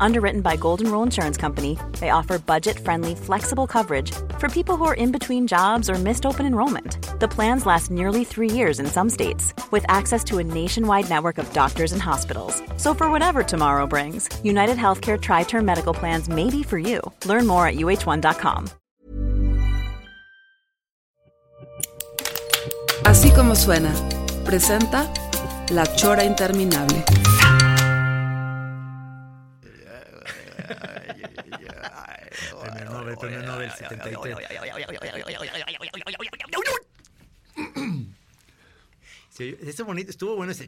Underwritten by Golden Rule Insurance Company, they offer budget friendly, flexible coverage for people who are in between jobs or missed open enrollment. The plans last nearly three years in some states, with access to a nationwide network of doctors and hospitals. So, for whatever tomorrow brings, United Healthcare Tri Term Medical Plans may be for you. Learn more at uh1.com. Así como suena, presenta La Chora Interminable. Premio Nobel, premio Nobel 73. Sí, ese bonito, estuvo bueno ese.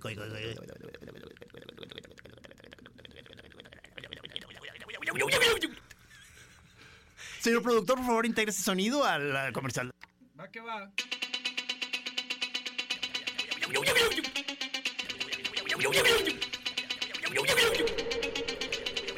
Señor productor, por favor, integre ese sonido al al comercial. Va que va.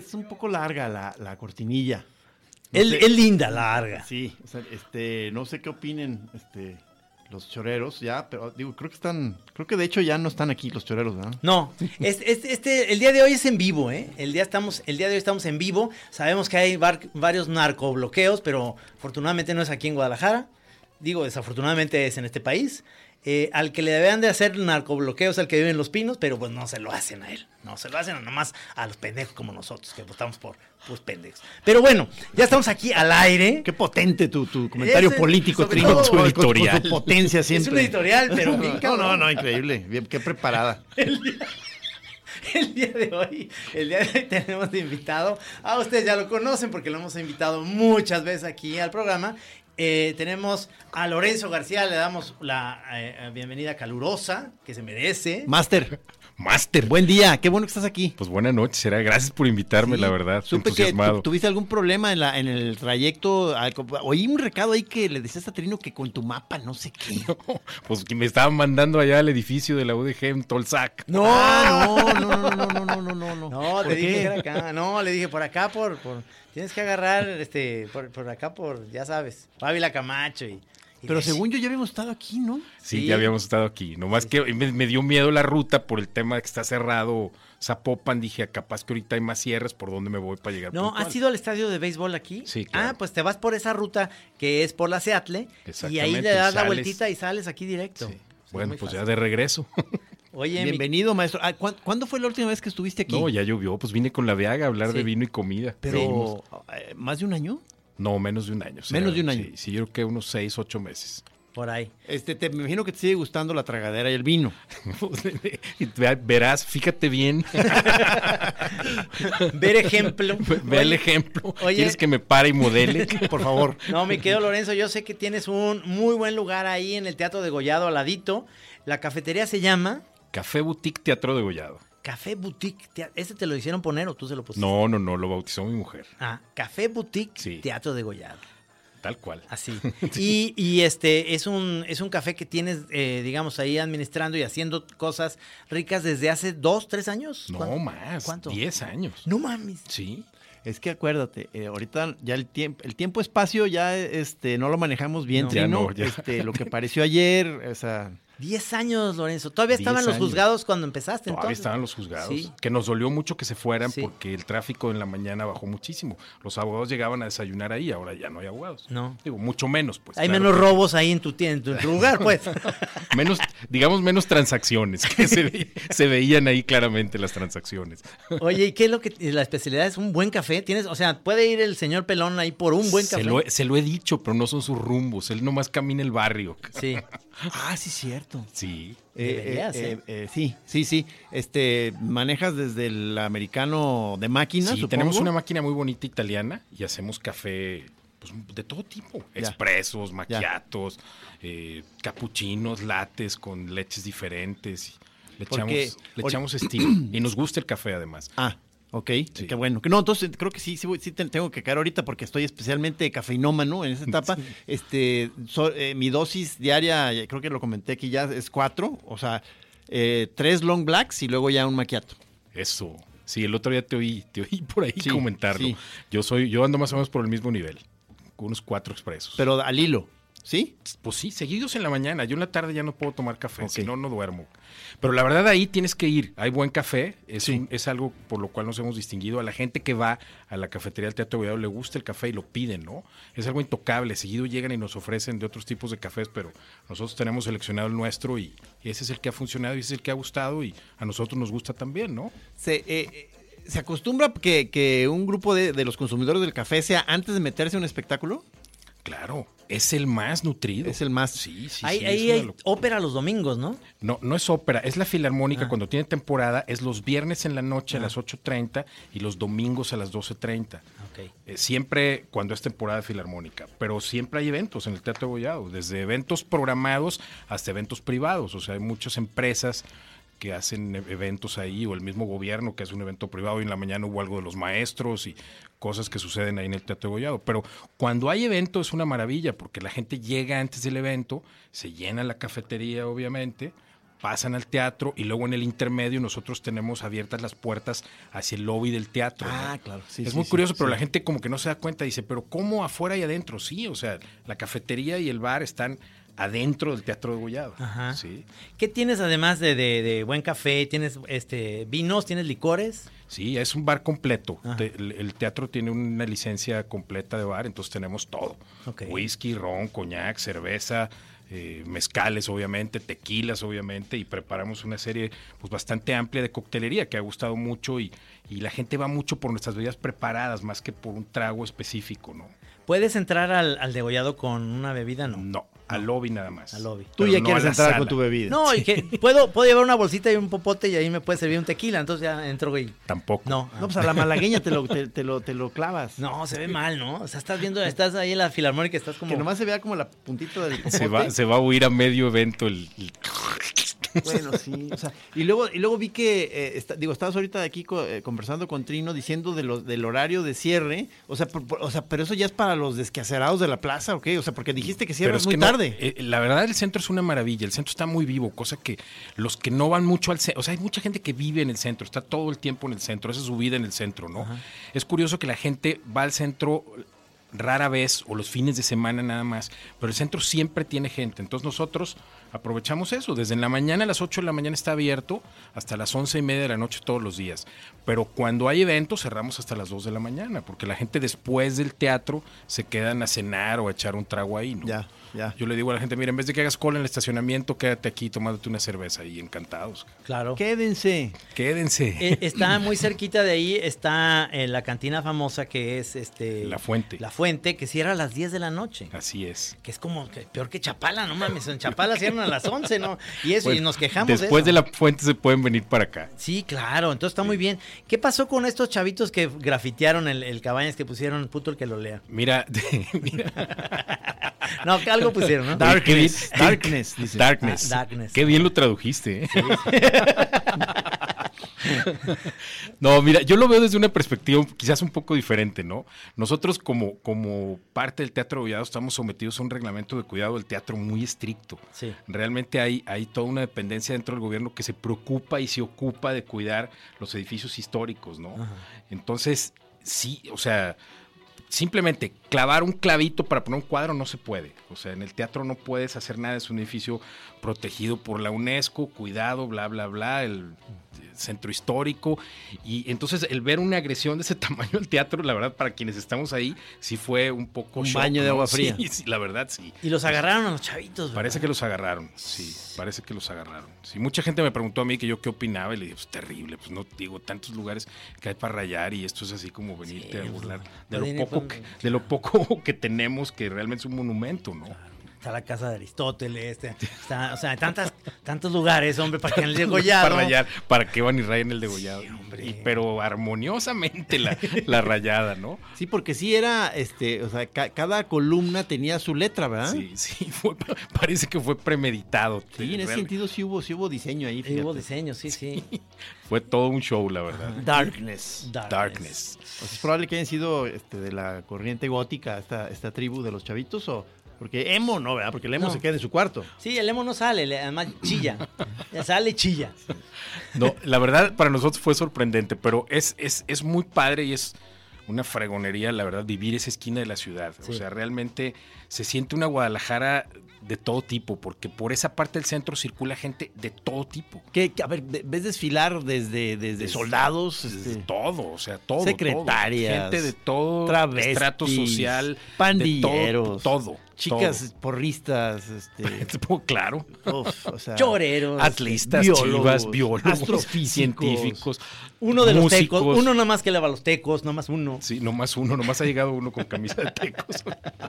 que es un poco larga la, la cortinilla. No Es, linda, larga. Sí, o sea, este, no sé qué opinen este, los choreros ya, pero digo, creo que están, creo que de hecho ya no están aquí los choreros, ¿verdad? No, este, el día de hoy es en vivo, ¿eh? El día, estamos, el día de hoy estamos en vivo. Sabemos que hay var- varios narcobloqueos, pero afortunadamente no es aquí en Guadalajara. Digo, desafortunadamente es en este país. Eh, al que le deben de hacer narcobloqueos al que vive en Los Pinos, pero pues no se lo hacen a él. No se lo hacen nomás a los pendejos como nosotros, que votamos por pues pendejos. Pero bueno, ya estamos aquí al aire. Qué potente tu, tu comentario Ese, político, Trino, con- con- con editorial. tu potencia Es siempre. un editorial, pero bien No, no, no, increíble. Bien, qué preparada. El día de hoy, el día de hoy tenemos de invitado, a ustedes ya lo conocen porque lo hemos invitado muchas veces aquí al programa. Eh, tenemos a Lorenzo García, le damos la eh, bienvenida calurosa que se merece. Master, Máster. buen día, qué bueno que estás aquí. Pues buenas noches, será. Gracias por invitarme, Sí, la verdad. Supe que tuviste algún problema en, la, en el trayecto. al- Oí un recado ahí que le decías a Trino que con tu mapa no sé qué. Pues que me estaban mandando allá al edificio de la UDG en Tolsac. No, Ah, no, no, no, no, no, no, no, no. No, ¿Por le dije que era acá. No, le dije por acá, por, por tienes que agarrar, este, por, por acá, por, ya sabes, Ávila Camacho y. Pero según yo ya habíamos estado aquí, ¿no? Sí, Sí. ya habíamos estado aquí. Nomás que me, me dio miedo la ruta por el tema de que está cerrado Zapopan. Dije, capaz que ahorita hay más cierres por donde me voy para llegar. No, puntual. ¿has ido al estadio de béisbol aquí? Sí, claro. Ah, pues te vas por esa ruta que es por la Seattle y ahí le das la vueltita y sales aquí directo. Sí. Sí, Bueno, pues fácil. ya de regreso. Oye, mi- Bienvenido, maestro. Ah, ¿cuán- ¿Cuándo fue la última vez que estuviste aquí? No, ya llovió. Pues vine con la Viaga a hablar Sí. de vino y comida. Pero, eh, ¿más de un año? No, menos de un año. Menos de un año. Sí, sí, yo creo que unos seis, ocho meses. por ahí. Este, te, me imagino que te sigue gustando la tragadera y el vino. Ve- Verás, fíjate bien. Ver ejemplo. Ve el ejemplo. oye. ¿Quieres que me pare y modele? Por favor. No, mi querido Lorenzo, yo sé que tienes un muy buen lugar ahí en el Teatro de Gollado al ladito. La cafetería se llama Café Boutique Teatro de Gollado. Café Boutique. ¿Este te lo hicieron poner o tú se lo pusiste? No, no, no, lo bautizó mi mujer. Ah, Café Boutique Sí. Teatro de Gollado. Tal cual. Así. Y, y este es un, es un café que tienes, eh, digamos, ahí administrando y haciendo cosas ricas desde hace dos, tres años. No ¿Cuánto? más. ¿Cuánto? Diez años. No mames. Sí. Es que acuérdate, eh, ahorita ya el tiempo, el tiempo espacio ya este no lo manejamos bien, No. Ya no, ya. Este, lo que pareció ayer, o sea, Diez años, Lorenzo. Todavía estaban los juzgados cuando empezaste. Todavía entonces? estaban los juzgados. Sí. Que nos dolió mucho que se fueran Sí. porque el tráfico en la mañana bajó muchísimo. Los abogados llegaban a desayunar ahí, ahora ya no hay abogados. No. Digo, mucho menos, pues. Hay claro menos que- robos ahí en tu, en tu, lugar, pues. Menos, digamos, menos transacciones, que se, ve- se veían ahí claramente las transacciones. Oye, ¿y qué es lo que la especialidad es un buen café? Tienes, o sea, puede ir el señor pelón ahí por un buen se, café. lo, he- se lo he dicho, pero no son sus rumbos. Él nomás camina el barrio. Sí. ah, sí cierto. Cierto. Sí. Eh, Deberías, eh, ¿eh? sí, sí, sí. Este, manejas desde el americano de máquina, Sí, supongo? tenemos una máquina muy bonita italiana y hacemos café pues, de todo tipo. Ya. Expresos, maquiatos, eh, capuchinos, lates con leches diferentes. Le Porque- echamos, le echamos estilo. y nos gusta el café además. Ah, ok. Sí. Qué bueno. No, entonces creo que sí, sí, sí te- tengo que caer ahorita porque estoy especialmente cafeinómano en esa etapa. Este, so- eh, mi dosis diaria, creo que lo comenté aquí ya, es cuatro. O sea, eh, tres long blacks y luego ya un maquiato. Eso. Sí, el otro día te oí, te oí por ahí comentarlo. Yo soy, yo ando más o menos por el mismo nivel. Con unos cuatro expresos. Pero al hilo, ¿sí? Pues sí, seguidos en la mañana. Yo en la tarde ya no puedo tomar café, Ok. si no, no duermo. Pero la verdad ahí tienes que ir. Hay buen café. Es, Sí. un- es algo por lo cual nos hemos distinguido. A la gente que va a la cafetería del Teatro Gollado le gusta el café y lo piden, ¿no? Es algo intocable. Seguido llegan y nos ofrecen de otros tipos de cafés, pero nosotros tenemos seleccionado el nuestro y, y ese es el que ha funcionado y ese es el que ha gustado y a nosotros nos gusta también, ¿no? Se, eh, eh, ¿se acostumbra que, que un grupo de, de los consumidores del café sea antes de meterse a un espectáculo? Claro, es el más nutrido. Es el más- Sí, sí, sí, ahí hay locura. ópera los domingos, ¿no? No, no es ópera, es la filarmónica Ah. cuando tiene temporada, es los viernes en la noche a las 8.30 y los domingos a las 12.30. Ok. Eh, siempre cuando es temporada filarmónica, pero siempre hay eventos en el Teatro Gollado, desde eventos programados hasta eventos privados, o sea, hay muchas empresas que hacen e- eventos ahí, o el mismo gobierno que hace un evento privado y en la mañana hubo algo de los maestros y cosas que suceden ahí en el Teatro Gollado. Pero cuando hay evento es una maravilla, porque la gente llega antes del evento, se llena la cafetería, obviamente, pasan al teatro y luego en el intermedio nosotros tenemos abiertas las puertas hacia el lobby del teatro. ¿no? Ah, claro, sí, es sí, muy sí, curioso, pero la gente como que no se da cuenta, dice, pero ¿cómo afuera y adentro? Sí, o sea, la cafetería y el bar están adentro del Teatro de Gollado. Ajá. Sí, ¿Qué tienes además de, de- de buen café? ¿Tienes este vinos? ¿Tienes licores? sí, es un bar completo. Te- el, el teatro tiene una licencia completa de bar, entonces tenemos todo. Whisky, ron, coñac, cerveza, eh, mezcales obviamente, tequilas obviamente, y preparamos una serie pues bastante amplia de coctelería que ha gustado mucho y, y la gente va mucho por nuestras bebidas preparadas más que por un trago específico, ¿no? ¿Puedes entrar al, al degollado con una bebida? No. No, al lobby nada más. Al lobby. Tú Pero ya no quieres entrar sala. con tu bebida. No, y que puedo, puedo llevar una bolsita y un popote y ahí me puede servir un tequila. Entonces ya entro, güey. Tampoco. No, No, pues a la malagueña te lo, te, te lo, te lo clavas. no, se ve mal, ¿no? O sea, estás viendo, estás ahí en la filarmónica, estás como. Que nomás se vea como la puntita del Se va, popote. se va a huir a medio evento el, el- Bueno, sí. O sea, y luego, y luego vi que, eh, está- digo, estabas ahorita aquí co- eh, conversando con Trino diciendo de los, del horario de cierre. O sea, por- por- o sea, pero eso ya es para los desquacerados de la plaza, ¿o qué? O sea, porque dijiste que cierras muy que no, tarde. eh, la verdad, el centro es una maravilla. El centro está muy vivo, cosa que los que no van mucho al centro, o sea, hay mucha gente que vive en el centro, está todo el tiempo en el centro, esa es su vida en el centro, ¿no? Es curioso que la gente va al centro rara vez o los fines de semana nada más, pero el centro siempre tiene gente. Entonces nosotros aprovechamos eso. Desde en la mañana a las 8 de la mañana está abierto hasta las 11 y media de la noche todos los días. Pero cuando hay eventos cerramos hasta las 2 de la mañana, porque la gente después del teatro se quedan a cenar o a echar un trago ahí, ¿no? Ya, ya. Yo le digo a la gente, mira, en vez de que hagas cola en el estacionamiento, quédate aquí tomándote una cerveza y encantados. Claro. Quédense. Quédense. Eh, está muy cerquita de ahí, está eh, la cantina famosa que es este. La Fuente. La Fuente, que cierra a las 10 de la noche. Así es. Que es como que peor que Chapala, no mames. En Chapala cierran a las 11, ¿no? Y eso, y Bueno, nos quejamos Después de la fuente se pueden venir para acá. Sí, claro, entonces está muy bien. ¿Qué pasó con estos chavitos que grafitearon el, el cabañas que pusieron puto el que lo lea? Mira, mira. No, que algo pusieron, ¿no? Darkness, darkness, dice. Darkness. Ah, darkness. Qué bien lo tradujiste. ¿eh? no, mira, yo lo veo desde una perspectiva quizás un poco diferente, ¿no? Nosotros como, como parte del Teatro Gollado estamos sometidos a un reglamento de cuidado del teatro muy estricto. Sí. Realmente hay, hay toda una dependencia dentro del gobierno que se preocupa y se ocupa de cuidar los edificios históricos, ¿no? Ajá. Entonces, sí, o sea, simplemente clavar un clavito para poner un cuadro no se puede. O sea, en el teatro no puedes hacer nada, es un edificio protegido por la UNESCO, cuidado, bla, bla, bla, el centro histórico. Y entonces el ver una agresión de ese tamaño al teatro, la verdad, para quienes estamos ahí, sí fue un poco... Un shock, baño de agua fría. Sí, sí, la verdad, sí. Y los agarraron a los chavitos, ¿verdad? Parece que los agarraron, sí, parece que los agarraron. Sí, mucha gente me preguntó a mí que yo qué opinaba y le dije, pues terrible, pues no digo, tantos lugares que hay para rayar y esto es así como venirte Sí, a burlar pues, de lo poco que, de lo poco que tenemos que realmente es un monumento, ¿no? Está la casa de Aristóteles, está, está- o sea, tantas, tantos lugares, hombre, para que en el degollado. Para rayar, para que van y rayen el degollado. Sí, hombre. Y- pero armoniosamente la, la rayada, ¿no? Sí, porque sí era, este, o sea, ca- cada columna tenía su letra, ¿verdad? Sí, sí, fue- parece que fue premeditado. Sí, en ese sentido sí hubo, sí hubo diseño ahí. Sí, hubo fíjate. diseño, sí, sí. Fue todo un show, la verdad. Darkness. Darkness. O sea, es probable que hayan sido este, de la corriente gótica esta, esta tribu de los chavitos o porque emo no, ¿verdad? Porque el emo No. se queda en su cuarto. Sí, el emo no sale, le- además chilla. Ya sale chilla. No, la verdad para nosotros fue sorprendente, pero es, es, es muy padre y es una fregonería, la verdad, vivir esa esquina de la ciudad. O sea, realmente se siente una Guadalajara de todo tipo, porque por esa parte del centro circula gente de todo tipo. ¿Qué, qué- a ver, ve- ves desfilar desde, desde Desde- soldados, Desde este, todo, o sea, todo. Secretarias, todo. Gente de todo travestis, estrato social. de pandilleros, todo. todo chicas porristas, este, todo. claro. uf, o sea, Choreros. Atlistas, biólogos, chivas, biólogos, astrofísicos. científicos. Uno de los músicos. tecos, uno nomás que lava los tecos, nomás uno. Sí, nomás uno, nomás ha llegado uno con camisa de tecos.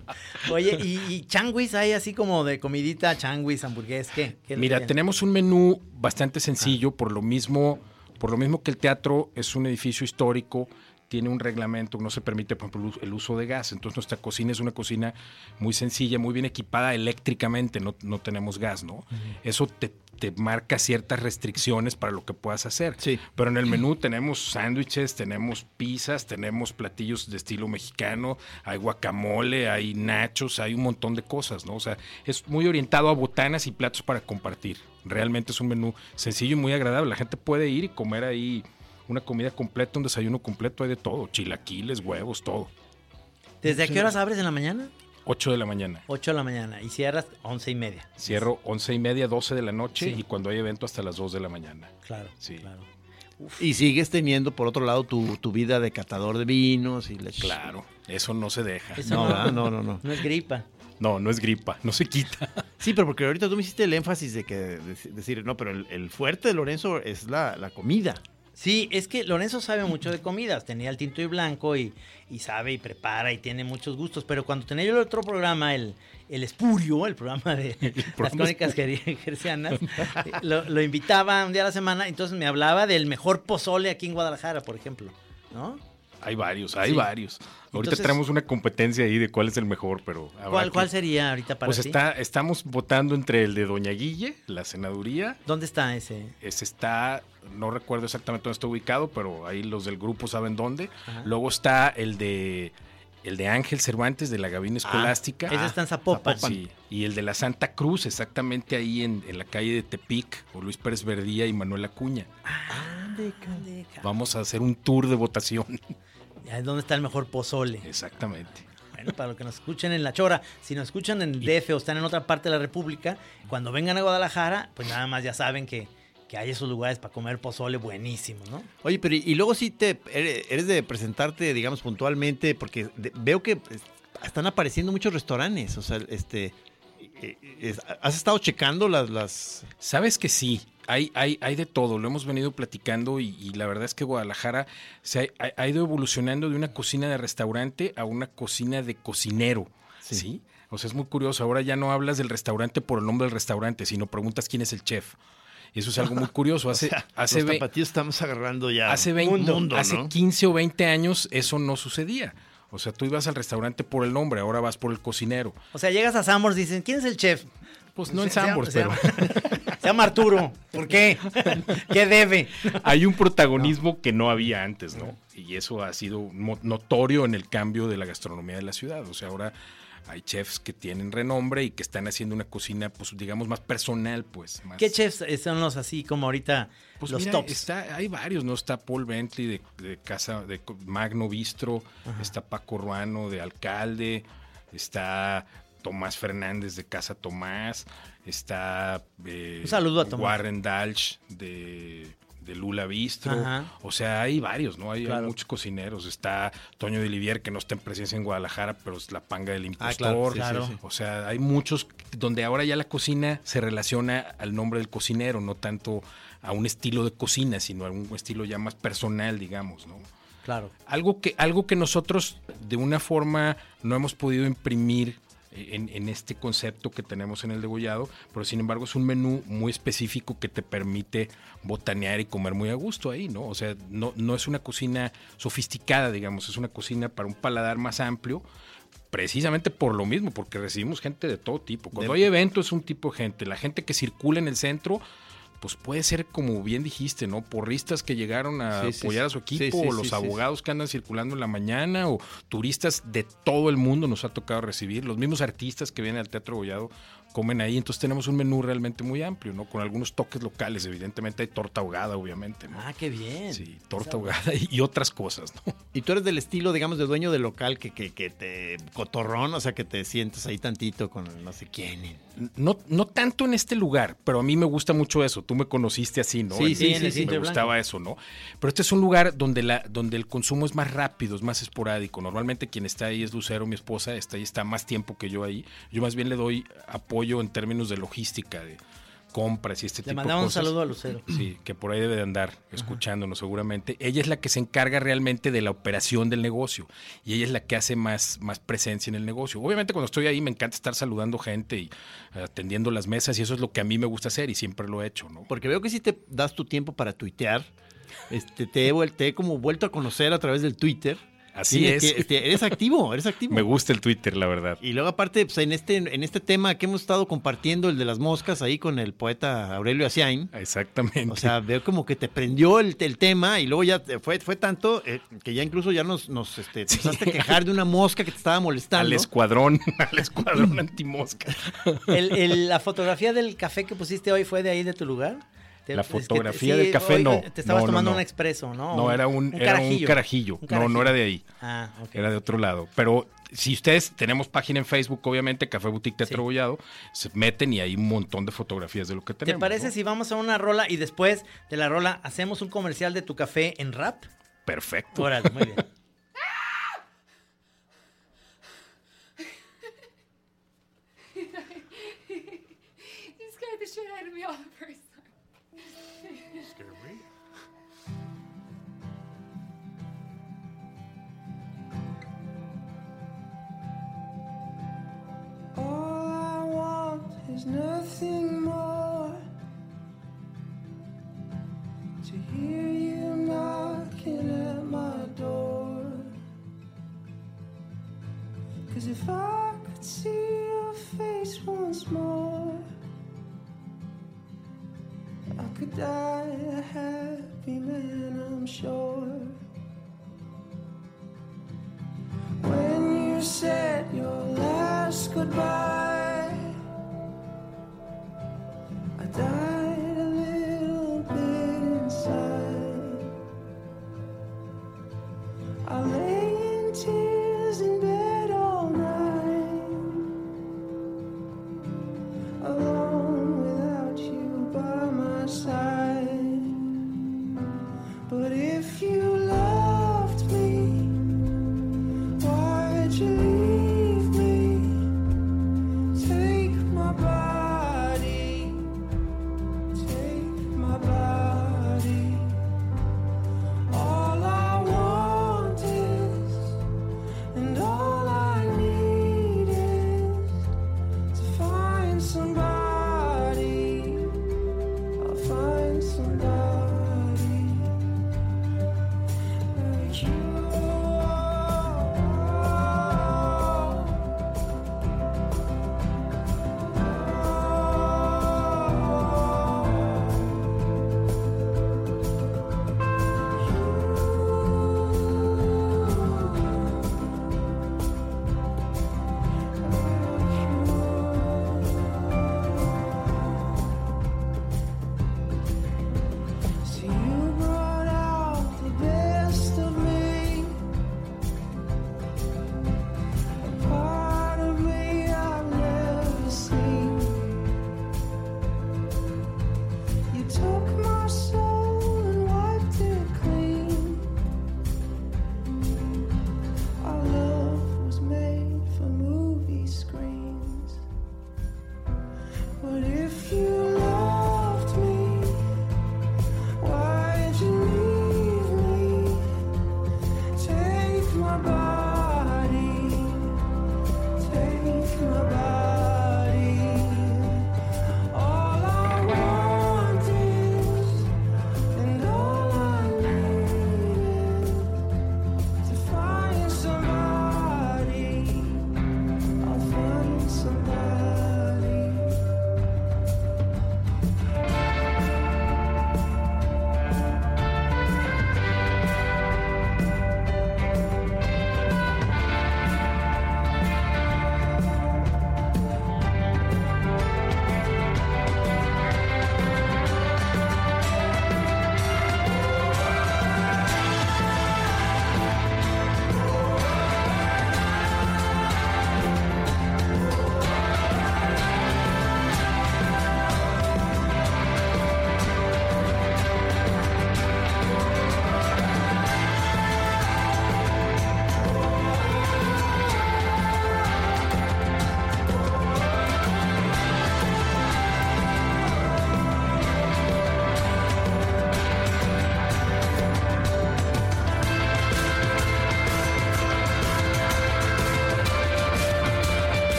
Oye, ¿y, y changuis hay así como de comidita, changuis, hamburgués? ¿Qué? ¿Qué Mira, tenemos un menú bastante sencillo, por lo mismo, por lo mismo que el teatro es un edificio histórico, tiene un reglamento, no se permite, por ejemplo, el uso de gas. Entonces nuestra cocina es una cocina muy sencilla, muy bien equipada eléctricamente, no, no tenemos gas, ¿no? Eso te, te marca ciertas restricciones para lo que puedas hacer. Sí. Pero en el menú tenemos sándwiches, tenemos pizzas, tenemos platillos de estilo mexicano, hay guacamole, hay nachos, hay un montón de cosas, ¿no? O sea, es muy orientado a botanas y platos para compartir. Realmente es un menú sencillo y muy agradable. La gente puede ir y comer ahí una comida completa, un desayuno completo, hay de todo, chilaquiles, huevos, todo. ¿Desde qué horas abres en la mañana? 8 de la mañana. 8 de la mañana y cierras 11 y media. Cierro 11 y media, 12 de la noche Sí. y cuando hay evento hasta las 2 de la mañana. Claro, Sí. claro. Y sigues teniendo, por otro lado, tu, tu vida de catador de vinos y le- Claro, eso no se deja. Eso No, no, no, no, no. No es gripa. No, no es gripa, no se quita. Sí, pero porque ahorita tú me hiciste el énfasis de que de- decir, no, pero el, el fuerte de Lorenzo es la, la comida. Sí, es que Lorenzo sabe mucho de comidas. Tenía el tinto y blanco y, y sabe y prepara y tiene muchos gustos. Pero cuando tenía yo el otro programa, el, el Espurio, el programa de las programa crónicas ger- gercianas, lo, lo invitaba un día a la semana. Entonces me hablaba del mejor pozole aquí en Guadalajara, por ejemplo. ¿No? Hay varios, hay Sí. varios. Ahorita Entonces- tenemos una competencia ahí de cuál es el mejor, pero ¿Cuál, que- ¿Cuál sería ahorita para Pues ti? está, estamos votando entre el de Doña Guille, la senaduría. ¿Dónde está ese? Ese está, no recuerdo exactamente dónde está ubicado, pero ahí los del grupo saben dónde. Ajá. Luego está el de el de Ángel Cervantes de la Gabina Escolástica. Ese está en Zapopan. Sí, y el de la Santa Cruz, exactamente ahí en, en la calle de Tepic, por Luis Pérez Verdía y Manuel Acuña. Ande, ca- Vamos a hacer un tour de votación. Ya, ¿Dónde está el mejor pozole? Exactamente. Bueno, para los que nos escuchen en La Chora, si nos escuchan en el DF o están en otra parte de la República, cuando vengan a Guadalajara, pues nada más ya saben que, que hay esos lugares para comer pozole buenísimo, ¿no? Oye, pero y, y luego sí te eres, de presentarte, digamos, puntualmente, porque de- veo que están apareciendo muchos restaurantes. O sea, este. eh, es- ¿Has estado checando las, las. Sabes que sí, hay, hay, hay de todo, lo hemos venido platicando y, y la verdad es que Guadalajara se ha, ha ido evolucionando de una cocina de restaurante a una cocina de cocinero, Sí. ¿sí? O sea, es muy curioso, ahora ya no hablas del restaurante por el nombre del restaurante, sino preguntas quién es el chef. Y eso es algo muy curioso. Hace, o sea, hace, los ve- tapatíos estamos agarrando ya. hace 20 mundo, hace ¿no? 15 o 20 años eso no sucedía. O sea, tú ibas al restaurante por el nombre, ahora vas por el cocinero. O sea, llegas a Sambors y dicen, ¿quién es el chef? Pues no en Se- se llama- Sambors, se pero... llama- Se llama Arturo. ¿Por qué? ¿Qué debe? hay un protagonismo que no había antes, ¿no? Y eso ha sido notorio en el cambio de la gastronomía de la ciudad. O sea, ahora hay chefs que tienen renombre y que están haciendo una cocina, pues digamos, más personal, pues. Más, ¿Qué chefs son los así como ahorita Pues los mira, tops? está- hay varios, ¿no? Está Paul Bentley de, de Casa, de Magno Bistro, está Paco Ruano de Alcalde, está Tomás Fernández de Casa Tomás, está eh, Un saludo a Tomás. Warren Dalch de, de Lula Bistro. Ajá. O sea, hay varios, ¿no? Hay, muchos cocineros. Está Toño de Olivier, que no está en presencia en Guadalajara, pero es la panga del impostor. Ah, claro, sí, Claro. sí, sí. O sea, hay muchos donde ahora ya la cocina se relaciona al nombre del cocinero, no tanto a un estilo de cocina, sino a un estilo ya más personal, digamos, ¿no? Claro. Algo que, algo que nosotros de una forma no hemos podido imprimir en, en este concepto que tenemos en el degollado, pero sin embargo es un menú muy específico que te permite botanear y comer muy a gusto ahí, ¿no? O sea, no, no es una cocina sofisticada, digamos, es una cocina para un paladar más amplio, precisamente por lo mismo, porque recibimos gente de todo tipo. Cuando De- hay eventos es un tipo de gente, la gente que circula en el centro, pues puede ser como bien dijiste, ¿no? Porristas que llegaron a Sí, sí, apoyar a su equipo, Sí, o los abogados que andan circulando en la mañana, o turistas de todo el mundo nos ha tocado recibir, los mismos artistas que vienen al Teatro Gollado comen ahí, entonces tenemos un menú realmente muy amplio, ¿no? Con algunos toques locales, evidentemente hay torta ahogada, obviamente, ¿no? Ah, qué bien. Sí, torta ahogada y, otras cosas, ¿no? Y tú eres del estilo, digamos, de dueño del local que, que, que te cotorrón, o sea, que te sientes ahí tantito con no sé quién. No, no tanto en este lugar, pero a mí me gusta mucho eso. Tú me conociste así, ¿no? Sí, En- sí, sí, Me Blanco. gustaba eso, ¿no? Pero este es un lugar donde, la, donde el consumo es más rápido, es más esporádico. Normalmente quien está ahí es Lucero, mi esposa, está ahí, está más tiempo que yo ahí. Yo más bien le doy apoyo en términos de logística, de compras y este Le tipo de mandamos un cosas. saludo a Lucero. Sí, que por ahí debe de andar escuchándonos seguramente. Ella es la que se encarga realmente de la operación del negocio y ella es la que hace más, más presencia en el negocio. Obviamente cuando estoy ahí me encanta estar saludando gente y atendiendo las mesas y eso es lo que a mí me gusta hacer y siempre lo he hecho, ¿no? Porque veo que si te das tu tiempo para tuitear. Este, te, he, te he como vuelto a conocer a través del Twitter. Así es. que- este, eres activo, eres activo. Me gusta el Twitter, la verdad. Y luego aparte, pues, en este, en este tema que hemos estado compartiendo, el de las moscas, ahí con el poeta Aurelio Asiain. Exactamente. O sea, veo como que te prendió el, el tema y luego ya fue, fue tanto eh, que ya incluso ya nos, nos este, te empezaste a quejar de una mosca que te estaba molestando. al escuadrón, al escuadrón antimosca. El- el- la fotografía del café que pusiste hoy fue de ahí, de tu lugar. Te- La es que te- fotografía del café, no. Te estabas No, tomando no. un expreso, ¿no? No, era un, era un carajillo. Un No, no era de ahí. Ah, ok. Era de otro lado. Pero si ustedes tenemos página en Facebook, obviamente, Café Boutique Teatro Sí. Gollado, se meten y hay un montón de fotografías de lo que ¿Te tenemos. parece ¿no? si vamos a una rola y después de la rola hacemos un comercial de tu café en rap? Perfecto. Órale, muy bien. Shit out of me all the first is nothing more to hear you knocking at my door. Cause if I could see your face once more, I could die a happy man, I'm sure. When you said your last goodbye,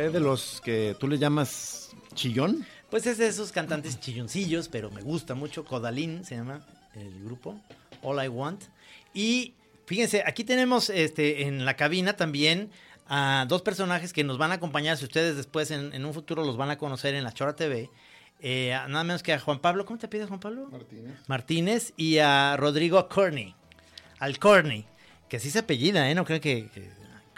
Fue de los que tú le llamas chillón. Pues es de esos cantantes chilloncillos, pero me gusta mucho. Codalín se llama el grupo. All I Want. Y fíjense, aquí tenemos este, en la cabina también a dos personajes que nos van a acompañar. Si ustedes después en, en un futuro los van a conocer en la Chora TV. Eh, a- nada menos que a Juan Pablo. ¿Cómo te pides, Juan Pablo? Martínez. Martínez y a Rodrigo Corney. Al Corney. Que así se apellida, ¿eh? No creo que. que-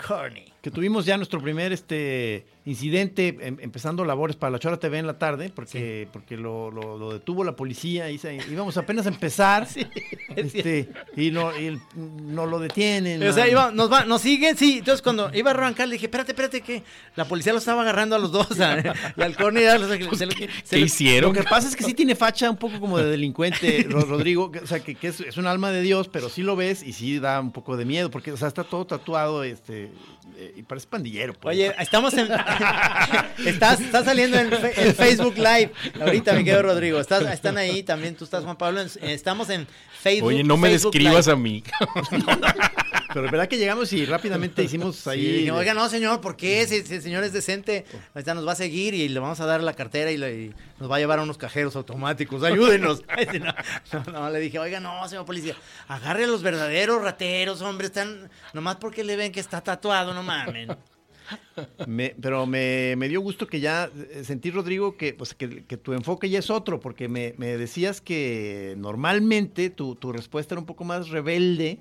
Corney. Que tuvimos ya nuestro primer este incidente em- empezando labores para la Chora TV en la tarde, porque, porque lo, lo- lo detuvo la policía y se- íbamos apenas a empezar. este, y no, y el- no lo detienen. O sea, iba- nos, va, nos siguen, sí. Entonces, cuando iba a arrancar, le dije, espérate, espérate, que la policía lo estaba agarrando a los dos. y al los- se ¿Qué lo- hicieron? Lo que pasa es que sí tiene facha un poco como de delincuente, Ro- Rodrigo. que- O sea, que, que es, es un alma de Dios, pero sí lo ves y sí da un poco de miedo, porque o sea, está todo tatuado este, eh, y parece pandillero. pues. Oye, estamos en. Estás, estás saliendo en, Facebook Live. Ahorita, mi querido Rodrigo. Estás, están ahí también. Tú estás, Juan Pablo. estamos en Facebook. Oye, no me Facebook describas Live. a mí. Pero verdad que llegamos y rápidamente hicimos Sí, ahí. oiga, no, señor, ¿por qué? Si, si el señor es decente, ahorita nos va a seguir y le vamos a dar la cartera y, le- y nos va a llevar a unos cajeros automáticos. Ayúdenos. No, no, le dije, oiga, no, señor policía, agarre a los verdaderos rateros, hombre, están, nomás porque le ven que está tatuado, no mamen. Me- pero me, me dio gusto que ya eh, sentí, Rodrigo, que, pues, que, que tu enfoque ya es otro, porque me, me decías que normalmente tu, tu respuesta era un poco más rebelde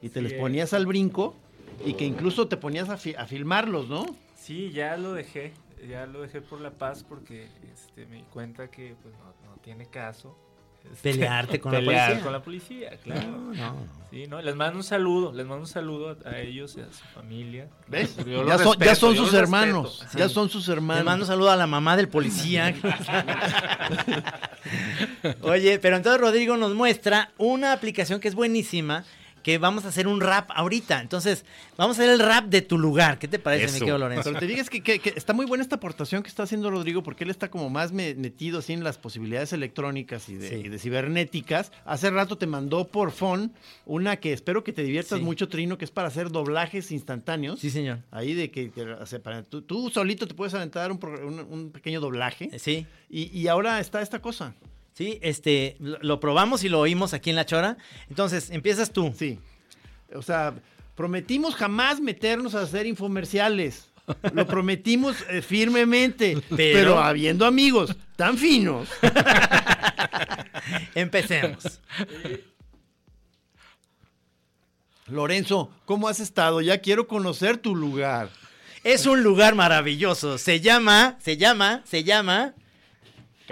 y te Sí, les eh. ponías al brinco y que incluso te ponías a, fi- a filmarlos, ¿no? Sí, ya lo dejé, ya lo dejé por la paz porque este, me di cuenta que pues no, no tiene caso. Pelearte con la pelear policía. con la policía, claro. No, no. Sí, no, les mando un saludo, les mando un saludo a, a ellos y a su familia. ¿Ves? Yo Ya son, ya son yo sus hermanos, ya son sus hermanos. mando un saludo a la mamá del policía. Oye, pero entonces Rodrigo nos muestra una aplicación que es buenísima, que vamos a hacer un rap ahorita. Entonces, vamos a hacer el rap de tu lugar. ¿Qué te parece, Eso. mi querido Lorenzo? Pero te digas que, que- que está muy buena esta aportación que está haciendo Rodrigo, porque él está como más me- metido así en las posibilidades electrónicas y de, Sí. y de cibernéticas. Hace rato te mandó por phone una que espero que te diviertas Sí. mucho, Trino, que es para hacer doblajes instantáneos. Sí, señor. Ahí de que, que, o sea, para- tú, tú solito te puedes aventar un, pro- un- un pequeño doblaje. Sí. Y, y ahora está esta cosa. Sí, este, lo, lo probamos y lo oímos aquí en La Chora. Entonces, empiezas tú. Sí. O sea, prometimos jamás meternos a hacer infomerciales. Lo prometimos eh, firmemente, Pero- pero... habiendo amigos tan finos. Empecemos. Lorenzo, ¿cómo has estado? Ya quiero conocer tu lugar. Es un lugar maravilloso. Se llama, se llama, se llama.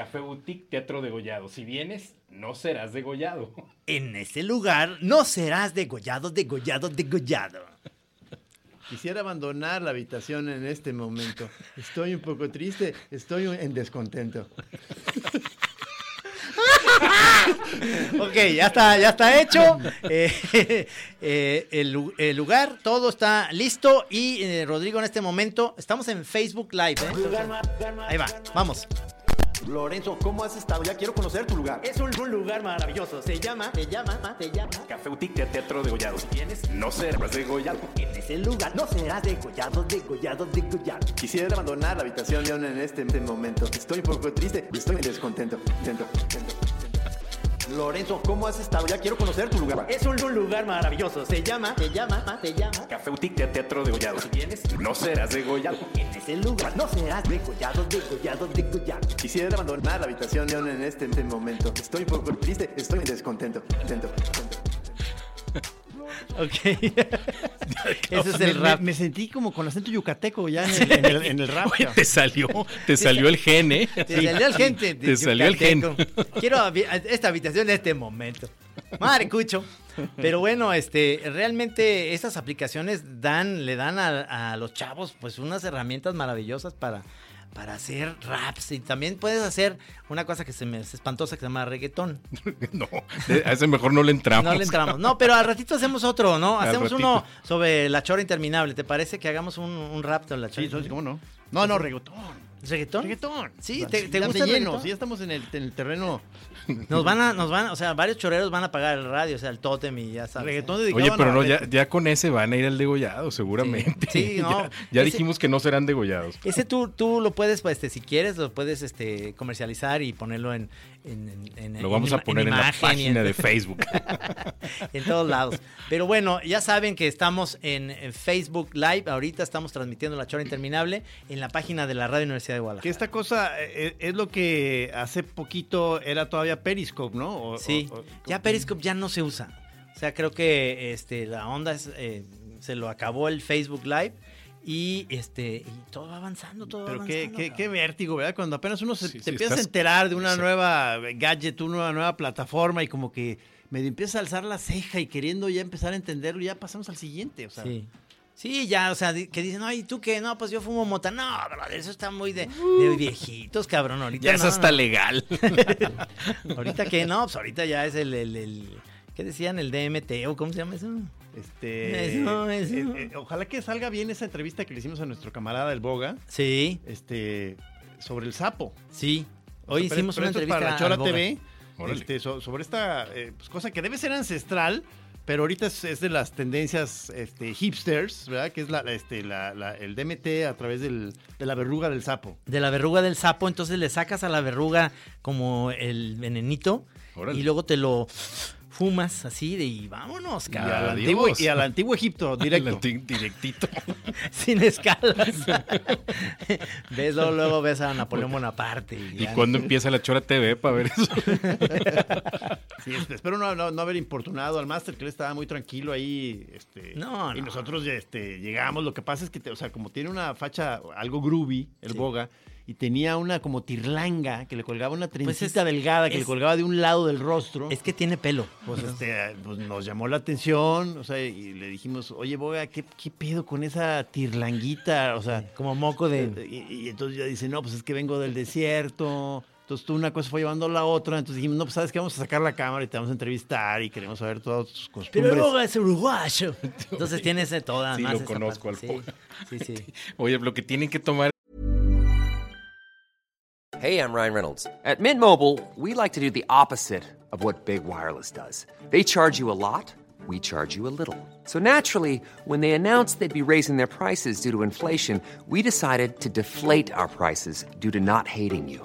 Café Boutique Teatro Degollado. Si vienes, no serás degollado. En ese lugar no serás degollado, degollado, degollado. Quisiera abandonar la habitación en este momento. Estoy un poco triste, estoy en descontento. Ok, ya está, ya está hecho. Eh, eh, el, lu- el lugar, todo está listo. Y eh, Rodrigo, en este momento, estamos en Facebook Live. ¿eh? Ahí va, vamos. Lorenzo, ¿cómo has estado? Ya quiero conocer tu lugar. Es un, un lugar maravilloso. Se llama, se llama, se llama. Café Boutique Teatro Degollado. Si vienes, no serás degollado. En ese lugar no serás degollado, degollado, degollado. Quisiera abandonar la habitación en este momento. Estoy un poco triste, estoy en descontento. Contento, contento. Lorenzo, ¿cómo has estado? Ya quiero conocer tu lugar. Es un, un lugar maravilloso. Se llama, se llama, se llama. Café Boutique Teatro Degollado. Si vienes, no serás degollado. En ese lugar no serás degollado, degollado, degollado. Quisiera abandonar la habitación en este momento. Estoy un poco triste, estoy en descontento. Contento, contento. Ok. Ese es el Me- rap. Me, sentí como con acento yucateco ya en el, en el- en el rap. Oye, te salió, te salió el gen, ¿eh? Te salió el gente. de Te salió el gen. Quiero esta habitación en este momento. Maricucho. Pero bueno, este, realmente estas aplicaciones dan, le dan a, a los chavos pues unas herramientas maravillosas para, para hacer raps. Y también puedes hacer una cosa que se me es espantosa que se llama reggaetón. No, a ese mejor no le entramos. No le entramos. No, pero al ratito hacemos otro, ¿no? Hacemos uno sobre la chora interminable. ¿Te parece que hagamos un, un rap de la chora? Sí, ¿cómo no? No, no, reggaetón. ¿Reggaetón? Reggaetón. Sí, ¿te, te gusta el lleno, sí, estamos en el, en el terreno. Nos van a, nos van, a- o sea, varios choreros van a pagar el radio, o sea, el tótem y ya sabes. Reggaetón ¿eh? Oye, pero no, ya, ya con ese van a ir al degollado, seguramente. Sí, no. ya ya Ese- dijimos que no serán degollados. Ese tú, tú lo puedes, pues, este, si quieres, lo puedes este, comercializar y ponerlo en... en, en- en- Lo vamos en a poner en, la página de Facebook. en todos lados. Pero bueno, ya saben que estamos en, en Facebook Live. Ahorita estamos transmitiendo La Chora Interminable en la página de la Radio Universidad de Que Guadalajara. esta cosa eh, es lo que hace poquito era todavía Periscope, ¿no? O- Sí, o- o- ya Periscope ya no se usa. O sea, creo que este, la onda es, eh, se lo acabó el Facebook Live y este y todo va avanzando, todo Pero va qué, avanzando. qué, qué cabrón. vértigo, ¿verdad? Cuando apenas uno se, Sí, te sí, empiezas estás- a enterar de una Sí. nueva gadget, una nueva plataforma y como que medio empieza a alzar la ceja y queriendo ya empezar a entenderlo, ya pasamos al siguiente. O sea, Sí. Sí, ya, o sea, que dicen, ay, ¿tú qué? No, pues yo fumo mota. No, brother, eso está muy de, de viejitos, cabrón. Ahorita ya es no, hasta no. legal. Ahorita que no, pues ahorita ya es el, el, el- ¿qué decían? El DMT o cómo se llama eso? Este, Eso, eso. eh, eh, ojalá que salga bien esa entrevista que le hicimos a nuestro camarada el Boga, Sí, este, sobre el sapo. sí. O Hoy sea, hicimos pero una entrevista para la Chora. TV, este, so- sobre esta eh, pues, cosa que debe ser ancestral, pero ahorita es, es de las tendencias este, hipsters, ¿verdad? Que es la, este, la- la- el DMT a través del, de la verruga del sapo. De la verruga del sapo, entonces le sacas a la verruga como el venenito Órale. y luego te lo fumas así de y vámonos, Y cabrón. al, Adiós. antiguo, y al antiguo Egipto, directo. Di- Directito. Sin escalas. ves luego, luego ves a Napoleón Bonaparte. ¿Y ya. cuándo empieza la Chora TV para ver eso? Sí, este, espero no, no- no haber importunado al máster, que él estaba muy tranquilo ahí. Este, No, y no. nosotros este, llegamos. Lo que pasa es que, te- o sea, como tiene una facha algo groovy, el Sí. boga, y tenía una como tirlanga que le colgaba una trencita Pues es- delgada que es- le colgaba de un lado del rostro. Es que tiene pelo. Pues, este, pues nos llamó la atención, o sea, y le dijimos, oye, Boga, ¿qué, qué pedo con esa tirlanguita? O sea, Como moco de. y, y entonces ya dice, no, pues es que vengo del desierto. Entonces tú una cosa fue llevando a la otra, entonces dijimos, no, pues sabes que vamos a sacar la cámara y te vamos a entrevistar y queremos saber todas tus Pero costumbres. luego es uruguayo. Entonces tienes de todas. Sí, más lo esa conozco parte. al. Sí, sí, sí. Oye, lo que tienen que tomar Hey, I'm Ryan Reynolds. At Mint Mobile, we like to do the opposite of what Big Wireless does. They charge you a lot, we charge you a little. So naturally, when they announced they'd be raising their prices due to inflation, we decided to deflate our prices due to not hating you.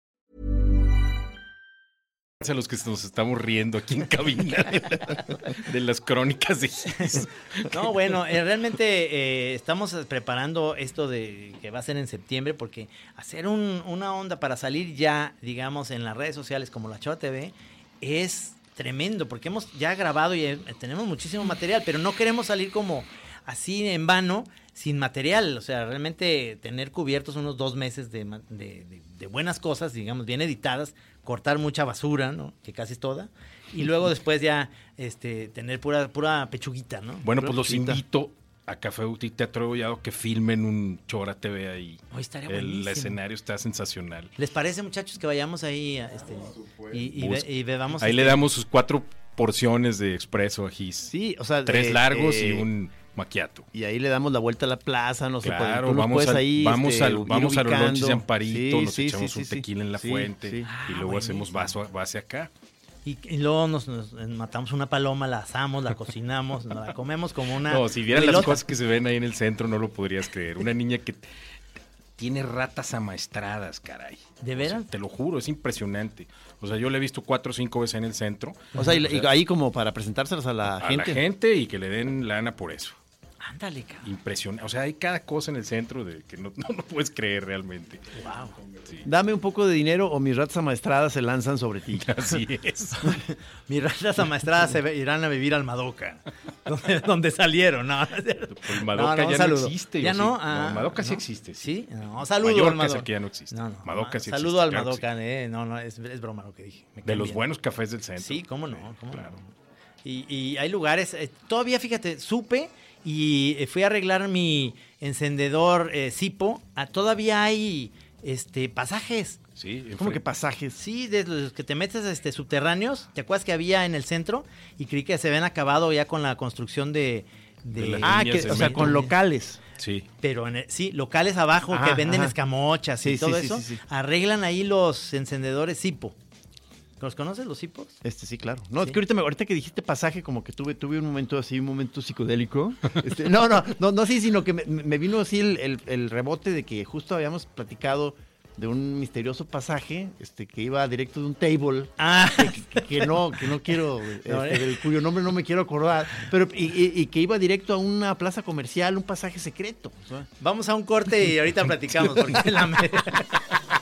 a los que nos estamos riendo aquí en cabina de las crónicas de Gis. No, bueno, eh, realmente eh, estamos preparando esto de que va a ser en septiembre porque hacer un- una onda para salir ya, digamos, en las redes sociales como la Chava TV es tremendo porque hemos ya grabado y eh, tenemos muchísimo material, pero no queremos salir como así en vano sin material, o sea, realmente tener cubiertos unos dos meses de, de- de- de buenas cosas, digamos, bien editadas, cortar mucha basura, ¿no? Que casi es toda, y luego después ya este, tener pura, pura pechuguita, ¿no? Bueno, Pura pues los invito a Café Uti Teatro Degollado que filmen un Chora TV ahí. Hoy estaría El buenísimo. escenario está sensacional. ¿Les parece, muchachos, que vayamos ahí a, este, y, y, y bebamos? Ahí este, le damos sus cuatro porciones de expreso a Gis. Sí, o sea, Tres eh, largos eh, y un maquiato. Y ahí le damos la vuelta a la plaza, no sé, Claro, tú nos vamos, al, ahí, vamos, este, al, vamos a los de Amparito, Sí, nos sí, echamos sí, un tequila en la fuente y luego hacemos vaso, base acá. Y, y luego nos, nos- matamos una paloma, la asamos, la cocinamos, nos la comemos como una. No, si vieran las cosas que se ven ahí en el centro, no lo podrías creer. Una niña que tiene ratas amaestradas, caray. ¿De O sea, veras? te lo juro, es impresionante. O sea, yo le he visto cuatro o cinco veces en el centro. O sea, y, ahí como para presentárselas a la a gente. la gente y que le den lana por eso. Ándale, cabrón. Impresionante. O sea, hay cada cosa en el centro de que no, no lo puedes creer realmente. Wow. Sí. Dame un poco de dinero o mis ratas amaestradas se lanzan sobre ti. Así es. Mis ratas amaestradas se irán a vivir al Madoka, donde, donde salieron. No, no. Pues el Madoka un ya no saludo. existe, Ya ¿o sí? no. No, ah, Madoka sí no. existe, sí. Sí, no, saludo Mallorca al es Madoka. el que ya no existe. No, no, Madoka sí Saludo existe, al claro sí. Eh. No, no, es, es broma lo que dije. Me De los bien. buenos cafés del centro. Sí, cómo no, cómo claro. no. Y, y hay lugares, eh, todavía fíjate, supe y eh, fui a arreglar mi encendedor eh, Sipo. Ah, todavía hay este, pasajes. Sí, ¿Cómo que pasajes? Sí, de los que te metes este, subterráneos. ¿Te acuerdas que había en el centro? Y creí que se habían acabado ya con la construcción de... de- De las Ah, líneas que, de o sea, con locales. Sí. Pero en el- sí, locales abajo que venden ajá. escamochas y Sí, todo sí, eso. sí, sí. Arreglan ahí los encendedores Zipo. ¿Los conoces los Zipos? Este sí, claro. No, es que ahorita, me- ahorita que dijiste pasaje, como que tuve, tuve un momento así, un momento psicodélico. Este, no, no, no, no, sí, sino que me, me vino así el, el- el rebote de que justo habíamos platicado de un misterioso pasaje este, que iba directo de un table. Ah, que, que- que no, que no quiero, este, ¿eh? del cuyo nombre no me quiero acordar, pero y, y- y que iba directo a una plaza comercial, un pasaje secreto. vamos a un corte y ahorita platicamos. Porque la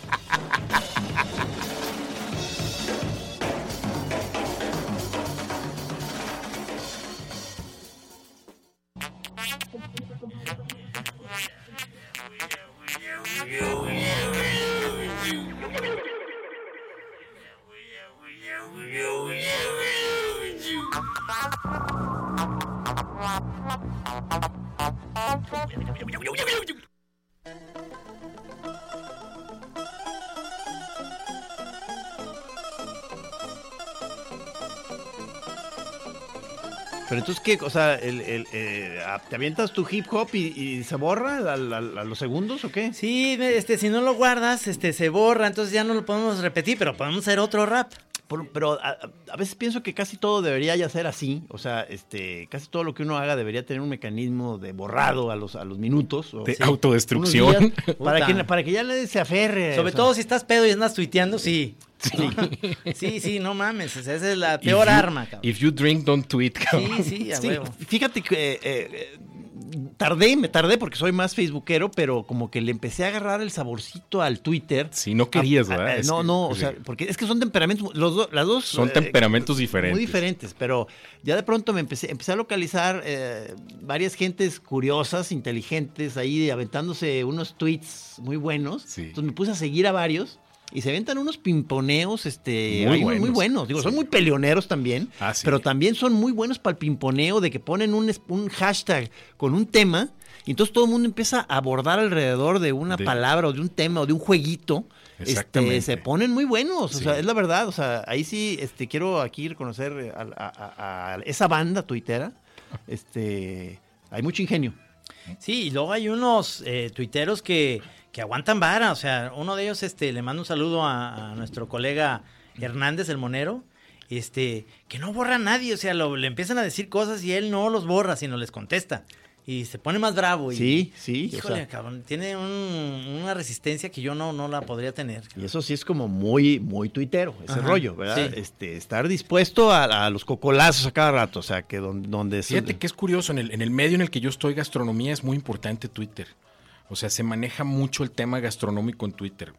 Pero entonces, ¿qué? O sea, el, eh, ¿te avientas tu hip hop y, se borra a, a- a los segundos o qué? Sí, este, si no lo guardas, este, se borra, entonces ya no lo podemos repetir, pero podemos hacer otro rap. Por- pero a, veces pienso que casi todo debería ya ser así. O sea, este, casi todo lo que uno haga debería tener un mecanismo de borrado a los, a los minutos. o- De Sí. autodestrucción. Para, que, para que ya nadie se aferre. Sobre o sea. todo si estás pedo y andas tuiteando, sí. Sí, sí, no mames, esa es la If peor you- arma, cabrón. If you drink, don't tweet, cabrón. Sí, sí, a Sí, huevo. fíjate que eh, eh, tardé, me tardé porque soy más facebookero, pero como que le empecé a agarrar el saborcito al Twitter. Sí, no querías, ¿verdad? no, no, o sea, porque es que son temperamentos, los do- las dos Son eh, temperamentos diferentes. Muy diferentes, pero ya de pronto me empecé, empecé a localizar eh, varias gentes curiosas, inteligentes, ahí aventándose unos tweets muy buenos. Sí. Entonces me puse a seguir a varios. Y se aventan unos pimponeos, este, Muy ahí muy, muy buenos. buenos. Digo, son muy peleoneros también, Ah, sí. pero también son muy buenos para el pimponeo de que ponen un, un hashtag con un tema y entonces todo el mundo empieza a abordar alrededor de una De- palabra o de un tema o de un jueguito. Este, se ponen muy buenos, o Sí. sea, es la verdad, o sea, ahí sí este, quiero aquí reconocer a, a- a- a esa banda tuitera, este, hay mucho ingenio. Sí, y luego hay unos eh, tuiteros que, que aguantan vara. O sea, uno de ellos, este, le mando un saludo a, a nuestro colega Hernández, el monero, este, que no borra a nadie. O sea, lo- le empiezan a decir cosas y él no los borra, sino les contesta. Y se pone más bravo. Y, Sí, sí, o Híjole, sea. cabrón, tiene un- una resistencia que yo no, no la podría tener. Y eso sí es como muy, muy tuitero, ese Ajá, rollo, ¿verdad? sí. Este, estar dispuesto a, a los cocolazos a cada rato, o sea, que don- donde... se- Fíjate que es curioso, en el, en el medio en el que yo estoy, gastronomía, es muy importante Twitter. O sea, se maneja mucho el tema gastronómico en Twitter.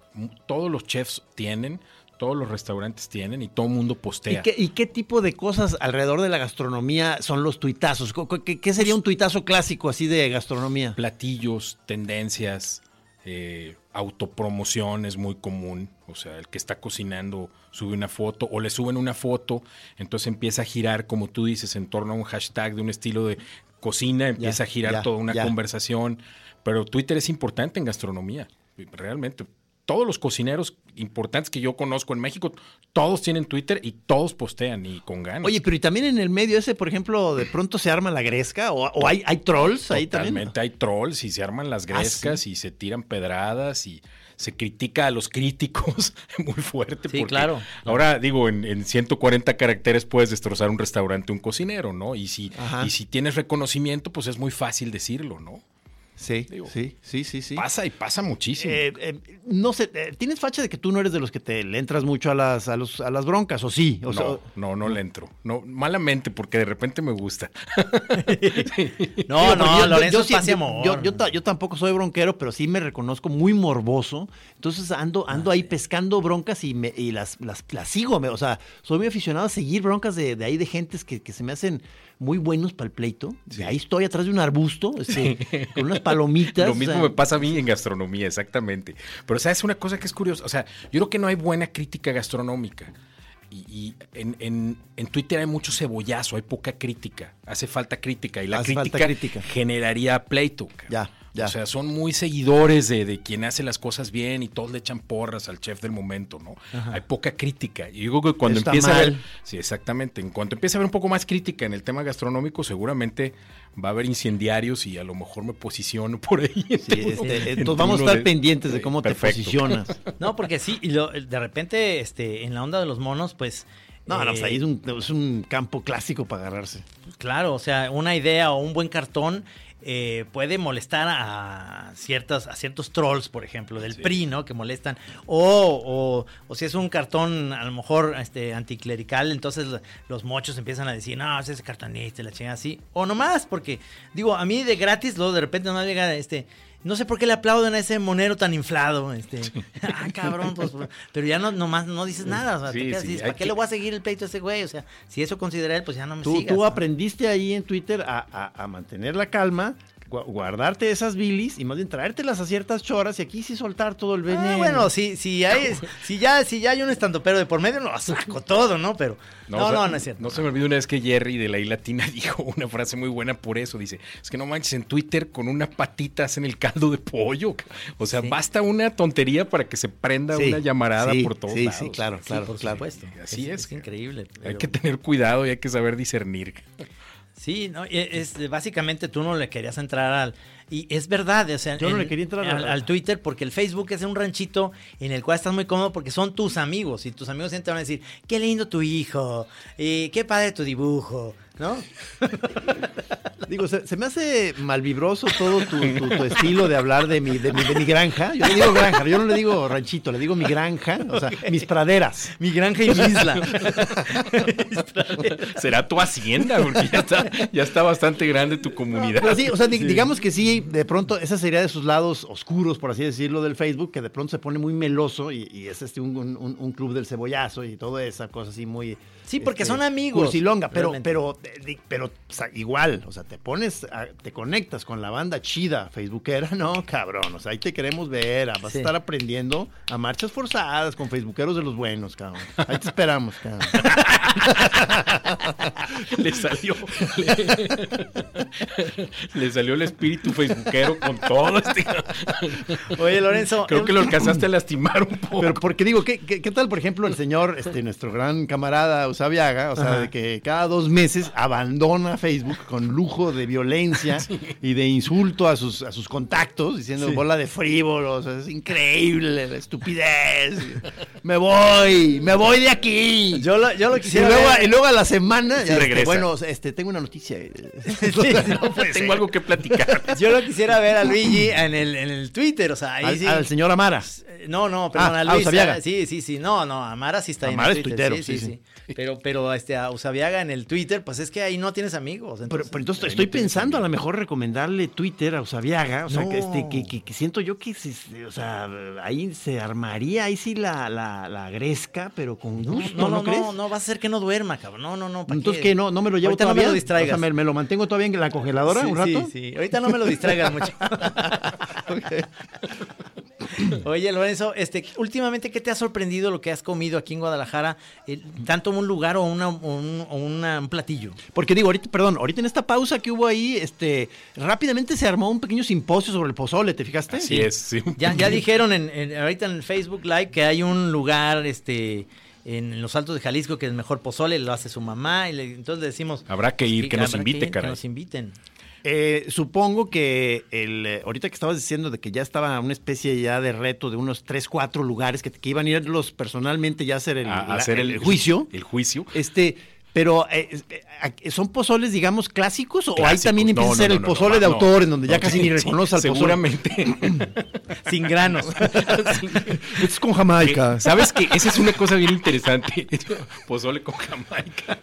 Todos los chefs tienen, todos los restaurantes tienen y todo el mundo ¿Y postea. qué, y qué tipo de cosas alrededor de la gastronomía son los tuitazos? ¿Qué, sería un tuitazo clásico así de gastronomía? Platillos, tendencias, eh, autopromoción es muy común. O sea, el que está cocinando sube una foto o le suben una foto, entonces empieza a girar, como tú dices, en torno a un hashtag de un estilo de cocina, empieza a girar ya, toda una ya. conversación. Pero Twitter es importante en gastronomía, realmente. Todos los cocineros importantes que yo conozco en México, todos tienen Twitter y todos postean y con ganas. Oye, pero y también en el medio ese, por ejemplo, de pronto se arma la gresca o, o hay, hay trolls ahí también. Totalmente, hay trolls y se arman las Ah, grescas y se tiran pedradas y se critica a los críticos muy fuerte. Sí, porque claro. Ahora, digo, en, en 140 caracteres puedes destrozar un restaurante, un cocinero, ¿no? Y si, Ajá. y si tienes reconocimiento, pues es muy fácil decirlo, ¿no? Sí, Digo, sí, sí, sí, sí. Pasa y pasa muchísimo. Eh, eh, no sé, eh, tienes facha de que tú no eres de los que te le entras mucho a las, a los, a las broncas, ¿o sí? O no, sea, no, no le entro. No, malamente, porque de repente me gusta. No, Digo, no, yo- Lorenzo yo yo- amor. Yo, yo ta- yo tampoco soy bronquero, pero sí me reconozco muy morboso. Entonces ando, Ah, ando ahí pescando broncas y, me, y las, las, las sigo. o sea, soy muy aficionado a seguir broncas de, de ahí de gentes que, que se me hacen muy buenos para el pleito. Y ahí estoy atrás de un arbusto, este, con unas palomitas. Lo o mismo sea, me pasa a mí en gastronomía, exactamente. Pero, ¿sabes? Una cosa que es curiosa. O sea, yo creo que no hay buena crítica gastronómica. Y, y en, en- en Twitter hay mucho cebollazo, hay poca crítica. Hace falta crítica. Y la Hace crítica, crítica. generaría pleito. Ya. Ya. O sea, son muy seguidores de, de quien hace las cosas bien y todos le echan porras al chef del momento, ¿no? Hay poca crítica. Y creo que cuando Está empieza a haber. mal. Sí, exactamente. En cuanto empiece a haber un poco más crítica en el tema gastronómico, seguramente va a haber incendiarios y a lo mejor me posiciono por ahí. Sí, este, entonces vamos a estar pendientes de cómo te posicionas. No, porque sí, y lo- de repente, este, en la onda de los monos, pues. No, no, pues eh, ahí es un, es un campo clásico para agarrarse. Claro, o sea, una idea o un buen cartón eh, puede molestar a ciertas a ciertos trolls, por ejemplo, del PRI, ¿no? Que molestan. O, o, o si es un cartón a lo mejor este anticlerical, entonces lo- los mochos empiezan a decir, no, ese es cartonista, la chingada así. O nomás, porque, digo, a mí de gratis, luego de repente no llega este. No sé por qué le aplauden a ese monero tan inflado. Este. ah, cabrón, pues, pero ya no, nomás no dices nada. O sea, te quedas sí, ¿para qué que- le voy a seguir el pleito a ese güey? O sea, si eso considera él, pues ya no me Tú, sigas. tú ¿no? aprendiste ahí en Twitter a, a- a mantener la calma, guardarte esas bilis y más bien traértelas a ciertas choras y aquí sí soltar todo el veneno. Ah, bueno, si, si, hay, si, ya, si ya hay un estandopero de por medio, lo saco todo, ¿no? Pero no, no, o sea, no, es cierto. No se me olvidó una vez que Jerry de la I Latina dijo una frase muy buena por eso. Dice, es que no manches, en Twitter con una patita hacen el caldo de pollo. O sea, Sí. basta una tontería para que se prenda Sí, una llamarada sí, por todos sí, lados. sí, claro, Sí, claro, por claro. supuesto. Así es. Es increíble. Hay que tener cuidado y hay que saber discernir. Sí, no, es, básicamente tú no le querías entrar al... Y es verdad, o sea... Yo no en- le quería entrar al, al- Twitter porque el Facebook es un ranchito en el cual estás muy cómodo porque son tus amigos y tus amigos siempre te van a decir, qué lindo tu hijo, y qué padre tu dibujo, ¿no? Digo, se, se me hace malvibroso todo tu, tu- tu estilo de hablar de mi, de, mi, de mi granja. Yo le digo granja, yo no le digo ranchito, le digo mi granja, o sea, mis praderas. Mi granja y mi isla. Será tu hacienda, porque ya está, ya está bastante grande tu comunidad. Pero sí, o sea, di- digamos que sí, de pronto, esa sería de sus lados oscuros, por así decirlo, del Facebook, que de pronto se pone muy meloso y, y es este un, un- un club del cebollazo y toda esa cosa así muy... Sí, porque este, son amigos, Cursilonga, pero, pero, eh, pero o sea, igual, o sea, te pones, a- te conectas con la banda chida facebookera, no, cabrón, o sea, ahí te queremos ver, vas Sí. a estar aprendiendo a marchas forzadas con facebookeros de los buenos, cabrón. Ahí te esperamos, cabrón. le salió le, le salió el espíritu facebookero con todo este Oye, Lorenzo... creo que lo alcanzaste a lastimar un poco Pero porque digo, ¿qué, qué, qué tal, por ejemplo, el señor, este, nuestro gran camarada Usabiaga? O sea, Ajá. de que cada dos meses abandona Facebook con lujo de violencia y de insulto a sus, a sus contactos, diciendo Sí. bola de frívolos, es increíble, la estupidez. Me voy, me voy de aquí. Yo lo, yo lo y, quisiera luego, ver- y luego a la semana, ya, regresa. bueno, este, tengo una noticia. No, tengo algo que platicar Yo lo quisiera ver a Luigi en el, en el Twitter, o sea, ahí al, sí. al señor Amara. No, no, perdón, Ah, a Luis. Ah, Sí, sí, sí. No, no, Amara sí está Amara en es el Twitter. tuitero, sí, sí, sí, sí. Pero, pero este, a Usabiaga en el Twitter, pues es que ahí no tienes amigos. Pero, Entonces, pero entonces estoy pensando a lo mejor recomendarle Twitter a Usabiaga, o sea, que, este, que, que- que siento yo que, se- o sea, ahí se armaría, ahí sí la, la, la gresca, pero con gusto, no, ¿no, no, crees? no, no, va a ser que no duerma, cabrón. No, no, no. ¿pa' Entonces, qué? ¿qué? ¿No, ¿No me lo llevo Ahorita todavía? no me lo O distraigas. sea, ¿me, me lo mantengo todavía en la congeladora Sí, un rato? Sí, sí. Ahorita no me lo distraigas mucho. Oye, Lorenzo, este, últimamente, ¿qué te ha sorprendido lo que has comido aquí en Guadalajara? Eh, tanto un lugar o, una, o un, o una- un platillo. Porque digo, ahorita, perdón, ahorita en esta pausa que hubo ahí, este, rápidamente se armó un pequeño simposio sobre el pozole, ¿te fijaste? así es sí. Ya, ya dijeron en, en- ahorita en el Facebook Live que hay un lugar este en los Altos de Jalisco que es mejor pozole, lo hace su mamá y le- entonces le decimos Habrá que ir, que nos habrá invite, ir, caray. Que nos inviten. Eh, supongo que el, eh, ahorita que estabas diciendo de que ya estaba una especie ya de reto de unos 3, 4 lugares que, que iban a irlos personalmente ya a hacer el, a, a la- hacer el, juicio. el juicio Este, pero eh, eh, eh, ¿son pozoles, digamos, clásicos o ahí también empieza No, a ser no, el pozole no, de no. autor, en donde ya casi ni sí, reconoce al pozole? seguramente Sin granos. Es con Jamaica. Que, ¿Sabes qué? Esa es una cosa bien interesante. Pozole con Jamaica.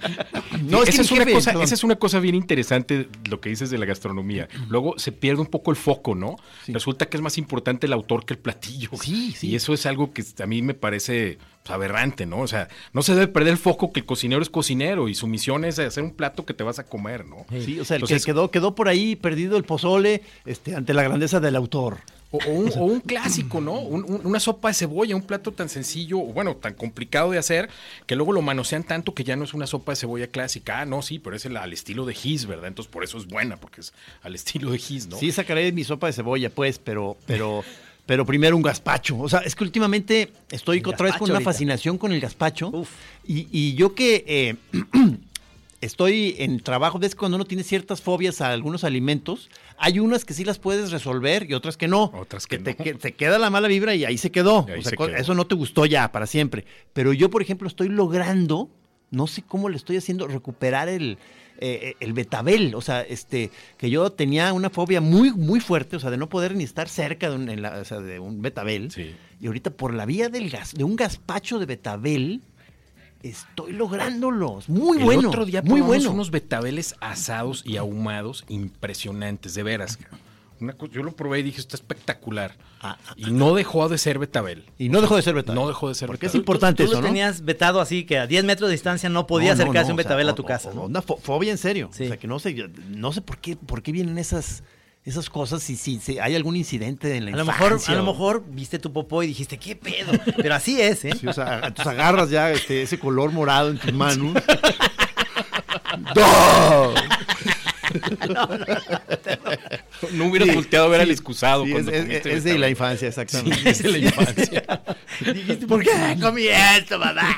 No, es que esa, es una jefe, cosa, esa es una cosa bien interesante lo que dices de la gastronomía. Luego se pierde un poco el foco, ¿no? Resulta que es más importante el autor que el platillo. Sí, sí. Y eso es algo que a mí me parece pues, aberrante, ¿no? O sea, no se debe perder el foco que el cocinero es cocinero y su misión es hacer un plato que te vas a comer, ¿no? Sí, o sea, el Entonces- que quedó, quedó por ahí perdido el pozole este, ante la grandeza del autor. O, o un, o un clásico, ¿no? Un- un- una sopa de cebolla, un plato tan sencillo, o bueno, tan complicado de hacer, que luego lo manosean tanto que ya no es una sopa de cebolla clásica. Ah, no, sí, pero es el- al estilo de Gis, ¿verdad? Entonces por eso es buena, porque es al estilo de Gis, ¿no? Sí, sacaré mi sopa de cebolla, pues, pero, pero, pero primero un gazpacho. O sea, es que últimamente estoy El otra vez con gazpacho una ahorita. fascinación con el gazpacho. Uf. Y, y yo que eh, estoy en trabajo, ves cuando uno tiene ciertas fobias a algunos alimentos, hay unas que sí las puedes resolver y otras que no. Otras que te, no. que te queda la mala vibra y ahí se quedó. Ahí O sea, se quedó. eso no te gustó ya para siempre. Pero yo, por ejemplo, estoy logrando, no sé cómo le estoy haciendo, recuperar el, eh, el betabel. O sea, este, que yo tenía una fobia muy, muy fuerte, o sea, de no poder ni estar cerca de un, en la- o sea, de un betabel. Sí. Y ahorita por la vía del gas, de un gazpacho de betabel, estoy lográndolos. Muy el bueno. otro día muy bueno. unos betabeles asados y ahumados impresionantes, de veras. Una yo lo probé y dije, está espectacular. Ah, ah, y no dejó de ser betabel. Y no dejó de ser betabel. No dejó de ser Porque es importante Tú eso, lo ¿no? tenías vetado así que a 10 metros de distancia no podía No, acercarse no, un o sea, betabel a tu casa, o- ¿no? Una fo- fobia en serio. Sí. O sea, que no sé, no sé por qué, por qué vienen esas, esas cosas, si, si, si hay algún incidente en la A lo mejor, a lo mejor viste tu popó y dijiste, ¿qué pedo? Pero así es, ¿eh? Sí, o sea, entonces agarras ya este, ese color morado en tus manos. ¡No! No hubieras Sí, volteado a ver sí, al excusado. sí, cuando es, es- comiste es de la infancia, exactamente. es de la infancia. Dijiste, ¿por qué comí esto, mamá?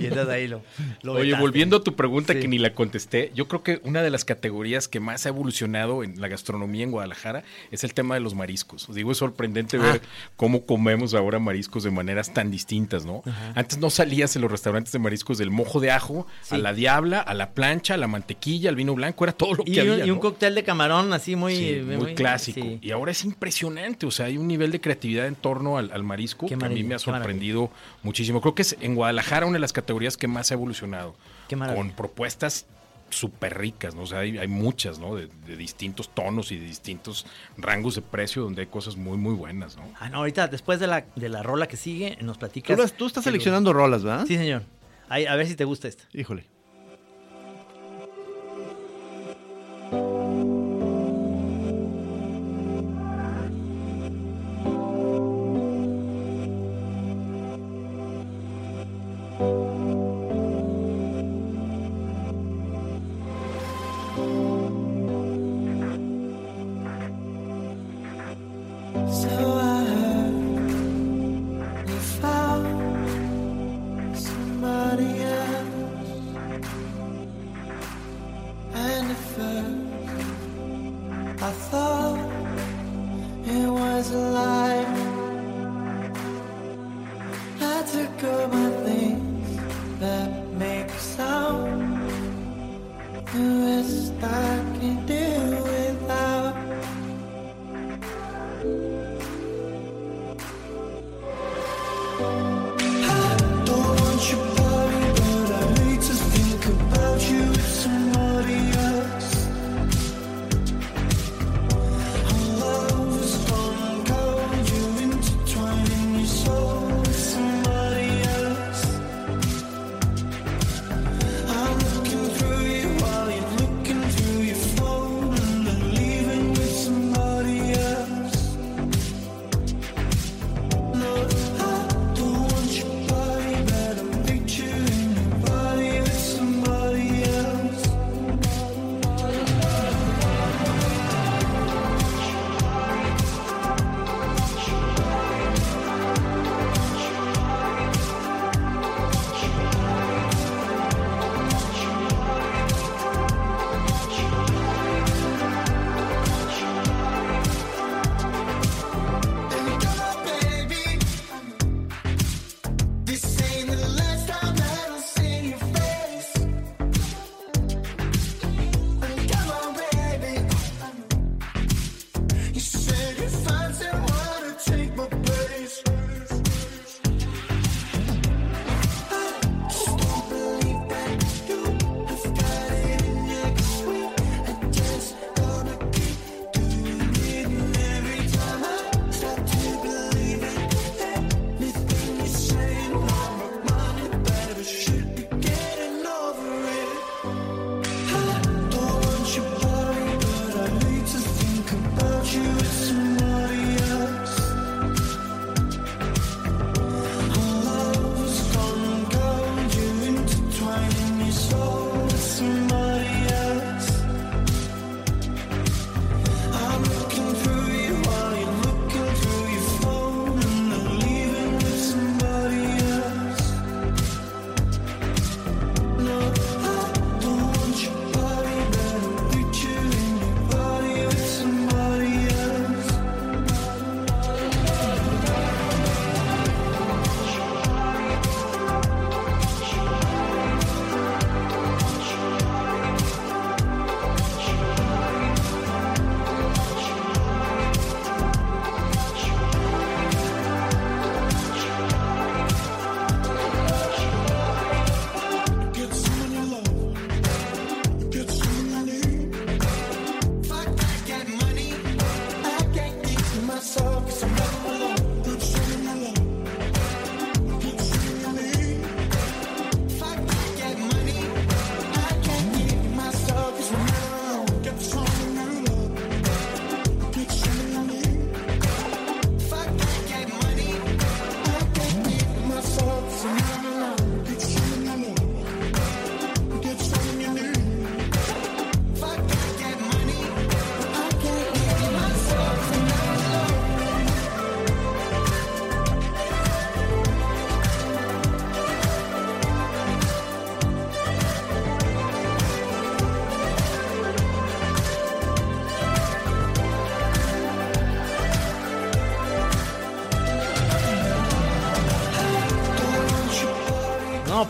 Y entonces ahí lo, lo Oye, vetaste. volviendo a tu pregunta que ni la contesté, yo creo que una de las categorías que más ha evolucionado en la gastronomía en Guadalajara es el tema de los mariscos. Os digo, es sorprendente ver cómo comemos ahora mariscos de maneras tan distintas, ¿no? Antes no salías en los restaurantes de mariscos del mojo de ajo, a la diabla, a la plancha, a la mantequilla, al vino blanco, era todo lo Y, que un, había. y un ¿no? cóctel de camarón así muy... Sí, muy, clásico. sí. Y ahora es impresionante, o sea, hay un nivel de creatividad en torno al, al marisco Qué que a mí me ha maravilla. sorprendido muchísimo. Creo que es en Guadalajara una de las categorías que más ha evolucionado. Qué maravilla. Con propuestas súper ricas, ¿no? O sea, hay, hay muchas, ¿no? De, de distintos tonos y de distintos rangos de precio donde hay cosas muy, muy buenas, ¿no? Ah, no, ahorita después de la, de la rola que sigue, nos Tú, platicas... las- tú estás lo- seleccionando rolas, ¿verdad? Sí, señor. Ahí, a ver si te gusta esta. Híjole.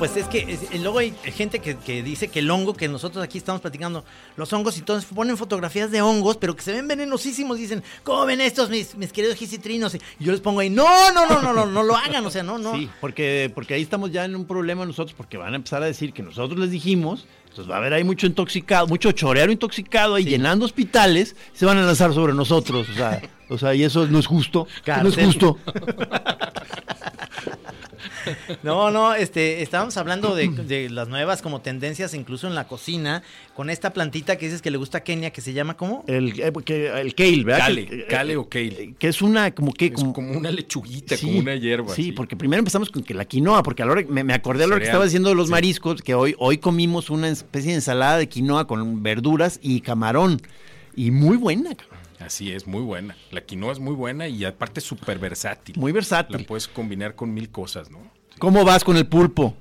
Pues es que es- luego hay gente que, que dice que el hongo que nosotros aquí estamos platicando, los hongos y todos ponen fotografías de hongos, pero que se ven venenosísimos. Dicen, ¿cómo ven estos mis, mis queridos gisitrinos? Y yo les pongo ahí, no, no, no, no, no, no lo hagan, o sea, no, no. Sí, porque, porque ahí estamos ya en un problema nosotros, porque van a empezar a decir que nosotros les dijimos, entonces va a haber ahí mucho intoxicado, mucho chorero intoxicado ahí llenando hospitales, se van a lanzar sobre nosotros, o sea, o sea, y eso no es justo, no es justo. No, no, este, estábamos hablando de, de las nuevas como tendencias, incluso en la cocina, con esta plantita que dices que le gusta a Kenia, que se llama ¿cómo? El, eh, que- el kale, ¿verdad? Kale, Que- kale o kale. Que es una, como que, como una lechuguita, Sí, como una hierba. Sí, porque primero empezamos con que la quinoa, porque a la hora, me, me acordé a la hora que estaba haciendo los Sí. mariscos, que hoy, hoy comimos una especie de ensalada de quinoa con verduras y camarón. Y muy buena, cabrón. Así es, muy buena. La quinoa es muy buena y aparte súper versátil. muy La versátil. puedes combinar con mil cosas, ¿no? ¿Cómo vas con el pulpo?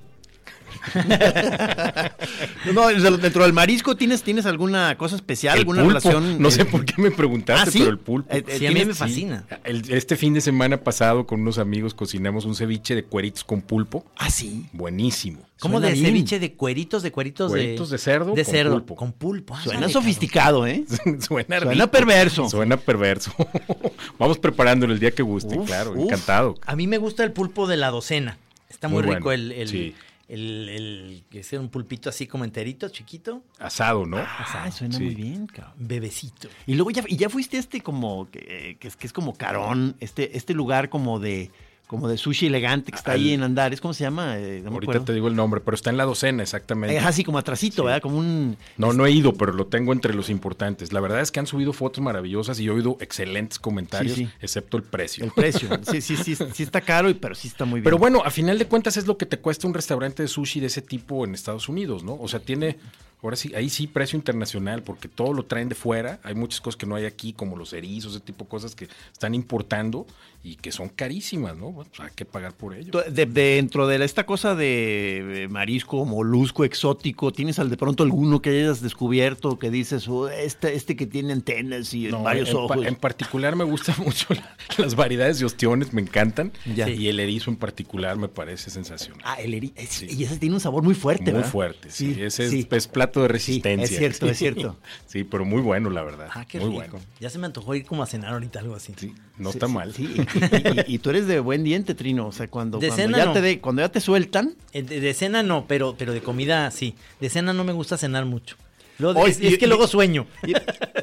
no, dentro del marisco tienes, tienes alguna cosa especial, El alguna pulpo, relación. No sé eh, por qué me preguntaste, ¿Ah, sí? pero el pulpo. Eh, eh, Sí, a mí me fascina. El- este fin de semana pasado con unos amigos cocinamos un ceviche de cueritos con pulpo. Ah, sí. Buenísimo. ¿Cómo Suena de bien. ceviche de cueritos, de cueritos, Cueritos de cerdo De con cerdo, pulpo. con pulpo. Ah, Suena sofisticado, ¿eh? Suena, Suena perverso. Suena perverso. Vamos preparándolo el día que guste, Uf, claro. uf. Encantado. A mí me gusta el pulpo de la docena. Está muy, Muy rico bueno, el, el, sí. El, el- que sea un pulpito así como enterito, chiquito, Asado, ¿no? Ah, suena Sí. muy bien, cabrón. bebecito. Y luego ya, y ya fuiste a este como, que, que es, que es como Carón, este, este lugar como de, como de sushi elegante que está Al- ahí en Andares, ¿cómo se llama? Eh, no Ahorita te digo el nombre, pero está en la docena exactamente. Eh, así como atrasito, ¿verdad? Como un... No, no he ido, pero lo tengo entre los importantes. La verdad es que han subido fotos maravillosas y he oído excelentes comentarios, Sí, sí. excepto el precio. El precio. Sí, sí, sí, sí está caro, y- pero sí está muy bien. Pero bueno, a final de cuentas es lo que te cuesta un restaurante de sushi de ese tipo en Estados Unidos, ¿no? O sea, tiene, ahora sí, ahí sí precio internacional, porque todo lo traen de fuera. Hay muchas cosas que no hay aquí, como los erizos, ese tipo de cosas que están importando y que son carísimas, ¿no? Bueno, pues hay que pagar por ello. De- dentro de la- esta cosa de, marisco, molusco, exótico, ¿tienes al de pronto alguno que hayas descubierto que dices, "Oh, este, este que tiene antenas y No, varios en, pa- ojos? en particular me gustan mucho la- las variedades de ostiones, me encantan. Ya. Y el erizo en particular me parece sensacional. Ah, el eri- es- Sí. Y ese tiene un sabor muy fuerte, muy ¿verdad? fuerte, sí. Ese sí. es, es plato de Sí, resistencia. es cierto, es cierto. Sí, pero muy bueno, la verdad. Ah, qué muy rico. bueno. Ya se me antojó ir como a cenar ahorita, algo así. Sí, no Sí, está sí, mal. Sí, y, y- y- y tú eres de buen diente, Trino. O sea, cuando, De cuando cena ya no. te de- cuando ya te sueltan. Eh, De, de cena no, pero, pero de comida sí. De cena no me gusta cenar mucho. Hoy- es, es y- que y- luego sueño. Y,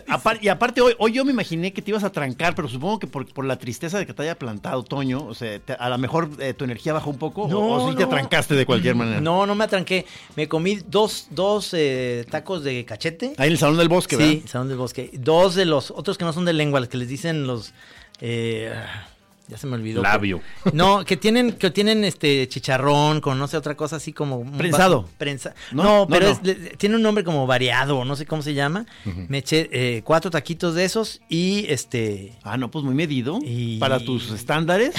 apar- y aparte, hoy, hoy yo me imaginé que te ibas a trancar, pero supongo que por, por la tristeza de que te haya plantado Toño, o sea, te- a lo mejor eh, tu energía bajó un poco, No, o, o sí te no. trancaste de cualquier manera. No, no me atranqué. Me comí dos, dos eh, tacos de cachete. Ahí en el Salón del Bosque, sí, ¿verdad? Salón del Bosque. Dos de los otros que no son de lengua, los que les dicen los. eh, ya se me olvidó. Labio. No, que tienen, que tienen este chicharrón con no sé otra cosa así como. un Prensado. Prensa. No, No, no, pero no. es- le- tiene un nombre como variado, no sé cómo se llama. Me eché eh, cuatro taquitos de esos y este. Ah, no, pues muy medido. Y- Para tus estándares.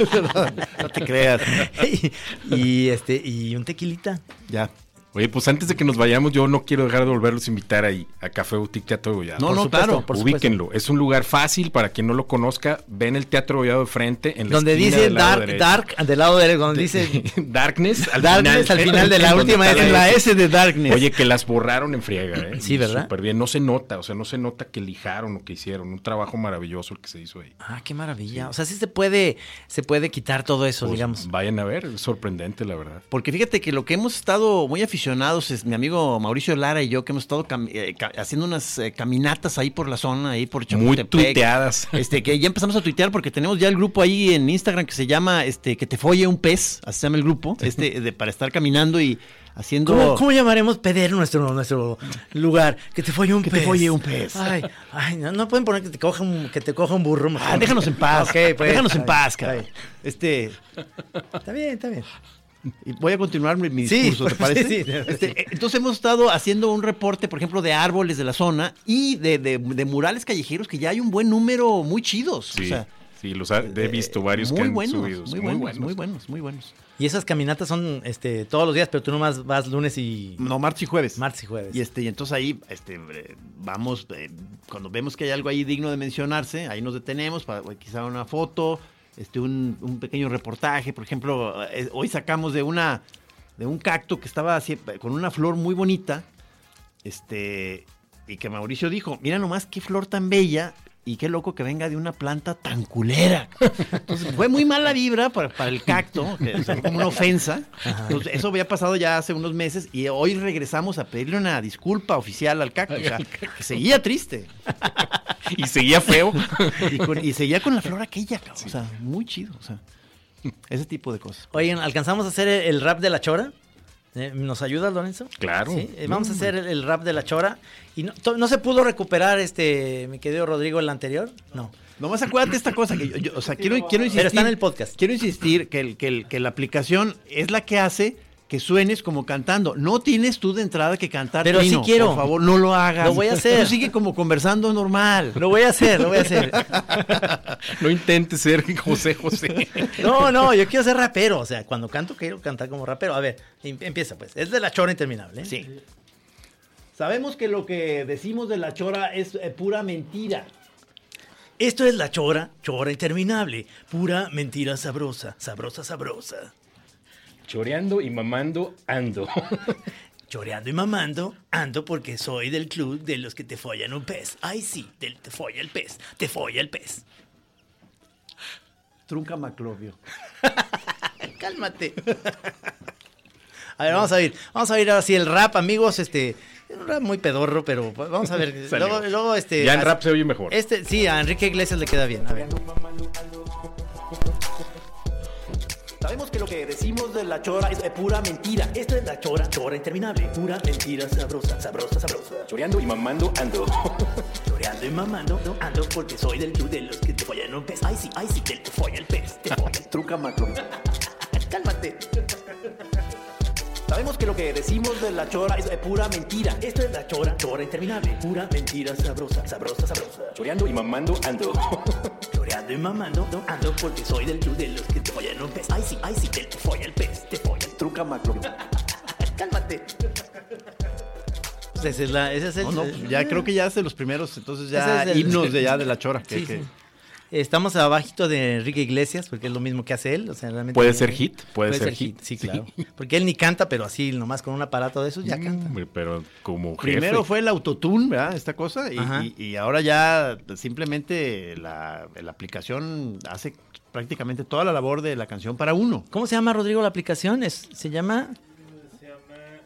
no, no te creas. y, y, este y un tequilita. Ya. Oye, pues antes de que nos vayamos, yo no quiero dejar de volverlos a invitar ahí a Café Boutique Teatro Gollado. No, Por no, supuesto, claro. por supuesto. Ubíquenlo. Es un lugar fácil para quien no lo conozca. Ven el Teatro Gollado de frente en la Donde esquina dice del lado Dark, derecho. Dark, del lado derecho, donde dice Darkness al Darkness al final de la última está S. En la S de Darkness. Oye, que las borraron en friega, ¿eh? Sí, ¿verdad? Súper bien. No se nota, o sea, no se nota que lijaron o que hicieron. Un trabajo maravilloso el que se hizo ahí. Ah, qué maravilla. O sea, sí se puede, se puede quitar todo eso, Pues, digamos. Vayan a ver, es sorprendente, la verdad. Porque fíjate que lo que hemos estado muy aficionados es mi amigo Mauricio Lara y yo que hemos estado cam- eh, ca- haciendo unas eh, caminatas ahí por la zona, ahí por Muy Chapultepec. tuiteadas. Este, que ya empezamos a tuitear porque tenemos ya el grupo ahí en Instagram que se llama este que te folle un pez, así se llama el grupo, este de, para estar caminando y haciendo ¿Cómo, cómo llamaremos Peder nuestro, nuestro lugar? Que te folle un Que pez. te folle un pez. Ay, ay, no, no pueden poner que te coja un, que te coja un burro. Ah, déjanos en paz. Pues, déjanos en paz, ay. cabrón. Este, Está bien, está bien. Y voy a continuar mi, mi Sí, discurso, ¿te parece? sí, sí. Este, eh, entonces hemos estado haciendo un reporte, por ejemplo, de árboles de la zona y de, de- de murales callejeros que ya hay un buen número muy chidos. Sí, o sea, sí, los ha- he visto eh, varios muy que han buenos, subido. Muy buenos, muy buenos, muy buenos. Y esas caminatas son este, todos los días, pero tú nomás vas lunes y No, martes y jueves. martes y jueves. Y este, y entonces ahí, este, eh, vamos, eh, cuando vemos que hay algo ahí digno de mencionarse, ahí nos detenemos para quizá una foto, este, un, un pequeño reportaje. Por ejemplo, eh, hoy sacamos de una de un cacto que estaba así, con una flor muy bonita. Este, y que Mauricio dijo, mira nomás qué flor tan bella y qué loco que venga de una planta tan culera. Entonces fue muy mala vibra para, para el cacto, que o sea, como una ofensa. Entonces, eso había pasado ya hace unos meses y hoy regresamos a pedirle una disculpa oficial al cacto. O sea, que seguía triste. Y seguía feo. Y, con- y seguía con la flor aquella, cabrón. O sea, muy chido. O sea, ese tipo de cosas. Oigan, ¿alcanzamos a hacer el rap de la chora? Eh, ¿Nos ayuda, Lorenzo? Claro. Sí, eh, vamos a hacer el, el rap de la chora. ¿Y no, to- no se pudo recuperar, este, mi querido Rodrigo, el anterior? No. Nomás acuérdate esta cosa que yo, yo- o sea, quiero, quiero insistir. Pero está en el podcast. Quiero insistir que, el, que, el- que la aplicación es la que hace que suenes como cantando. No tienes tú de entrada que cantar. Pero sí fino. quiero. Por favor, no lo hagas. Lo voy a hacer. Tú sigue como conversando normal. Lo voy a hacer, lo voy a hacer. No intentes ser José José. No, no, yo quiero ser rapero. O sea, cuando canto quiero cantar como rapero. A ver, em- empieza pues. Es de la chora interminable. ¿eh? Sí. Sabemos que lo que decimos de la chora es eh, pura mentira. Esto es la chora, chora interminable. Pura mentira sabrosa, sabrosa, sabrosa. Choreando y mamando ando. Choreando y mamando, ando porque soy del club de los que te follan un pez. Ay, sí, del te folla el pez, te folla el pez. Trunca Maclovio. Cálmate. A ver, vamos a ir. Vamos a ir ahora sí el rap, amigos. Este, es un rap muy pedorro, pero vamos a ver. Luego, luego, este. Ya en rap se oye mejor. Este, sí, a Enrique Iglesias le queda bien. A ver. Sabemos que lo que decimos de la chora es pura mentira. Esto es la chora, chora interminable. Pura mentira sabrosa, sabrosa, sabrosa. Choreando y mamando ando. Choreando y mamando, no ando porque soy del club de los que te follan un pez. Ay, sí, ay, sí, te, te folla el pez, te folla. Trunca Maclovio. Cálmate. Sabemos que lo que decimos de la chora es eh, pura mentira. Esto es la chora, chora interminable. Pura mentira sabrosa, sabrosa, sabrosa. Choreando y mamando ando. Choreando y mamando, no ando porque soy del club de los que te follan un pez. Ay, sí, ay, sí, te, te folla el pez, te folla. Trunca Maclovio. Cálmate. Ese es, la, ese es el, No, no, pues ya creo que ya es de los primeros, entonces ya Ese es el- himnos de ya de la chora. que- Sí, que- sí. Estamos abajito de Enrique Iglesias, porque es lo mismo que hace él. O sea, realmente Puede ser hit, puede ser hit, hit, sí, sí. claro. Porque él ni canta, pero así, nomás con un aparato de esos, ya canta. Hombre, Pero como jefe. Primero fue el autotune, ¿verdad? Esta cosa, y, y- y ahora ya simplemente la, la aplicación hace prácticamente toda la labor de la canción para uno. ¿Cómo se llama, Rodrigo, la aplicación? Es, se llama Se llama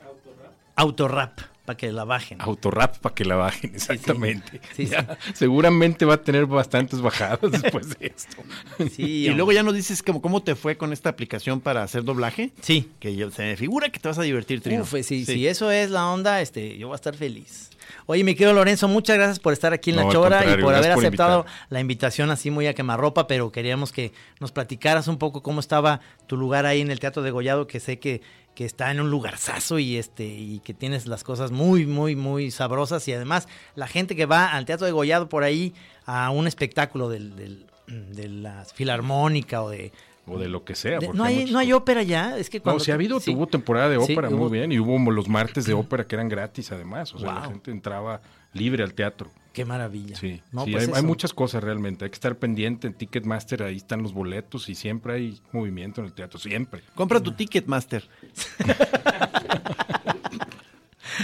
Autorap. Autorap, para que la bajen. Autorap para que la bajen, exactamente. Sí, sí. Ya, Seguramente va a tener bastantes bajadas después de esto. Sí, Y luego ya nos dices cómo, cómo te fue con esta aplicación para hacer doblaje. Sí. Que yo, se me figura que te vas a divertir, Trino. Uf, sí, Sí. si eso es la onda, este, yo voy a estar feliz. Oye, mi querido Lorenzo, muchas gracias por estar aquí en No, La Chora y por haber por aceptado la invitación así muy a quemarropa, pero queríamos que nos platicaras un poco cómo estaba tu lugar ahí en el Teatro de Gollado, que sé que, que está en un lugarzazo y este y que tienes las cosas muy, muy, muy sabrosas y además la gente que va al Teatro de Gollado por ahí a un espectáculo del, del- de la filarmónica o de... O de lo que sea. de- no, hay, no hay ópera ya, es que cuando... No, sí ha habido, sí. hubo temporada de Sí, ópera hubo- muy bien y hubo los martes de ópera que eran gratis además. O sea, la gente entraba libre al teatro. Qué maravilla. Sí, No, sí, pues hay, hay muchas cosas realmente. Hay que estar pendiente en Ticketmaster, ahí están los boletos y siempre hay movimiento en el teatro, siempre. Compra tu Ticketmaster.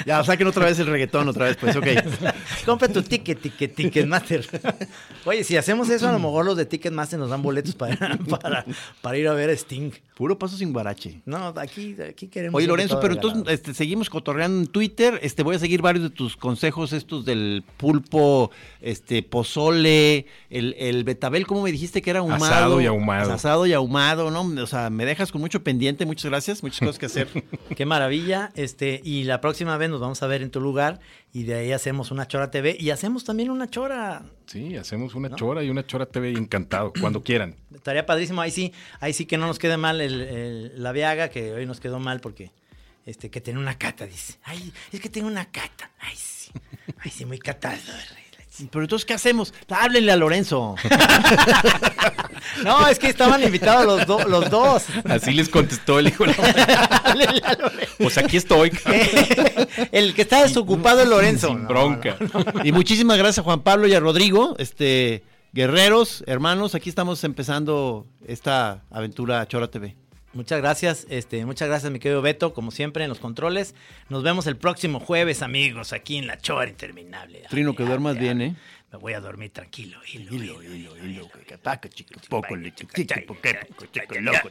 ya, saquen otra vez el reggaetón, otra vez, pues, ok. Compra tu ticket, ticket, Ticketmaster. Oye, si hacemos eso, a lo mejor los de Ticketmaster nos dan boletos para, para, para ir a ver a Sting. Puro paso sin guarache. No, aquí, aquí queremos. Oye, Lorenzo, pero regalado. entonces este, seguimos cotorreando en Twitter. Este, voy a seguir varios de tus consejos, estos del pulpo, este, pozole, el, el betabel, ¿cómo me dijiste que era ahumado? Asado y ahumado. Asado y ahumado, ¿no? O sea, me dejas con mucho pendiente, muchas gracias, muchas cosas que hacer. Qué maravilla. Este, y la próxima vez nos vamos a ver en tu lugar y de ahí hacemos una Chora TV y hacemos también una Chora. Sí, hacemos una chora y una chora TV encantado, cuando quieran. Estaría padrísimo. Ahí sí, ahí sí que no nos quede mal el, el- la viaga, que hoy nos quedó mal porque este, que tiene una cata, dice. Ay, es que tengo una cata. Ay, sí. Ay, sí, muy catado. Pero entonces, ¿qué hacemos? Háblenle a Lorenzo. No, es que estaban invitados los, do- los dos. Así les contestó el hijo. de la- Pues aquí estoy. El que está desocupado es Lorenzo. Sin No, bronca. Y muchísimas gracias a Juan Pablo y a Rodrigo. Este, guerreros, hermanos, aquí estamos empezando esta aventura Chora TV. Muchas gracias, este, muchas gracias mi querido Beto, como siempre en los controles. Nos vemos el próximo jueves, amigos, aquí en La Chora Interminable. Trino, que duermas bien, ¿eh? Me voy a dormir tranquilo. Hilo, hilo, hilo, hilo, que ataca, chico, poco, chico, chico, porque, chico, loco,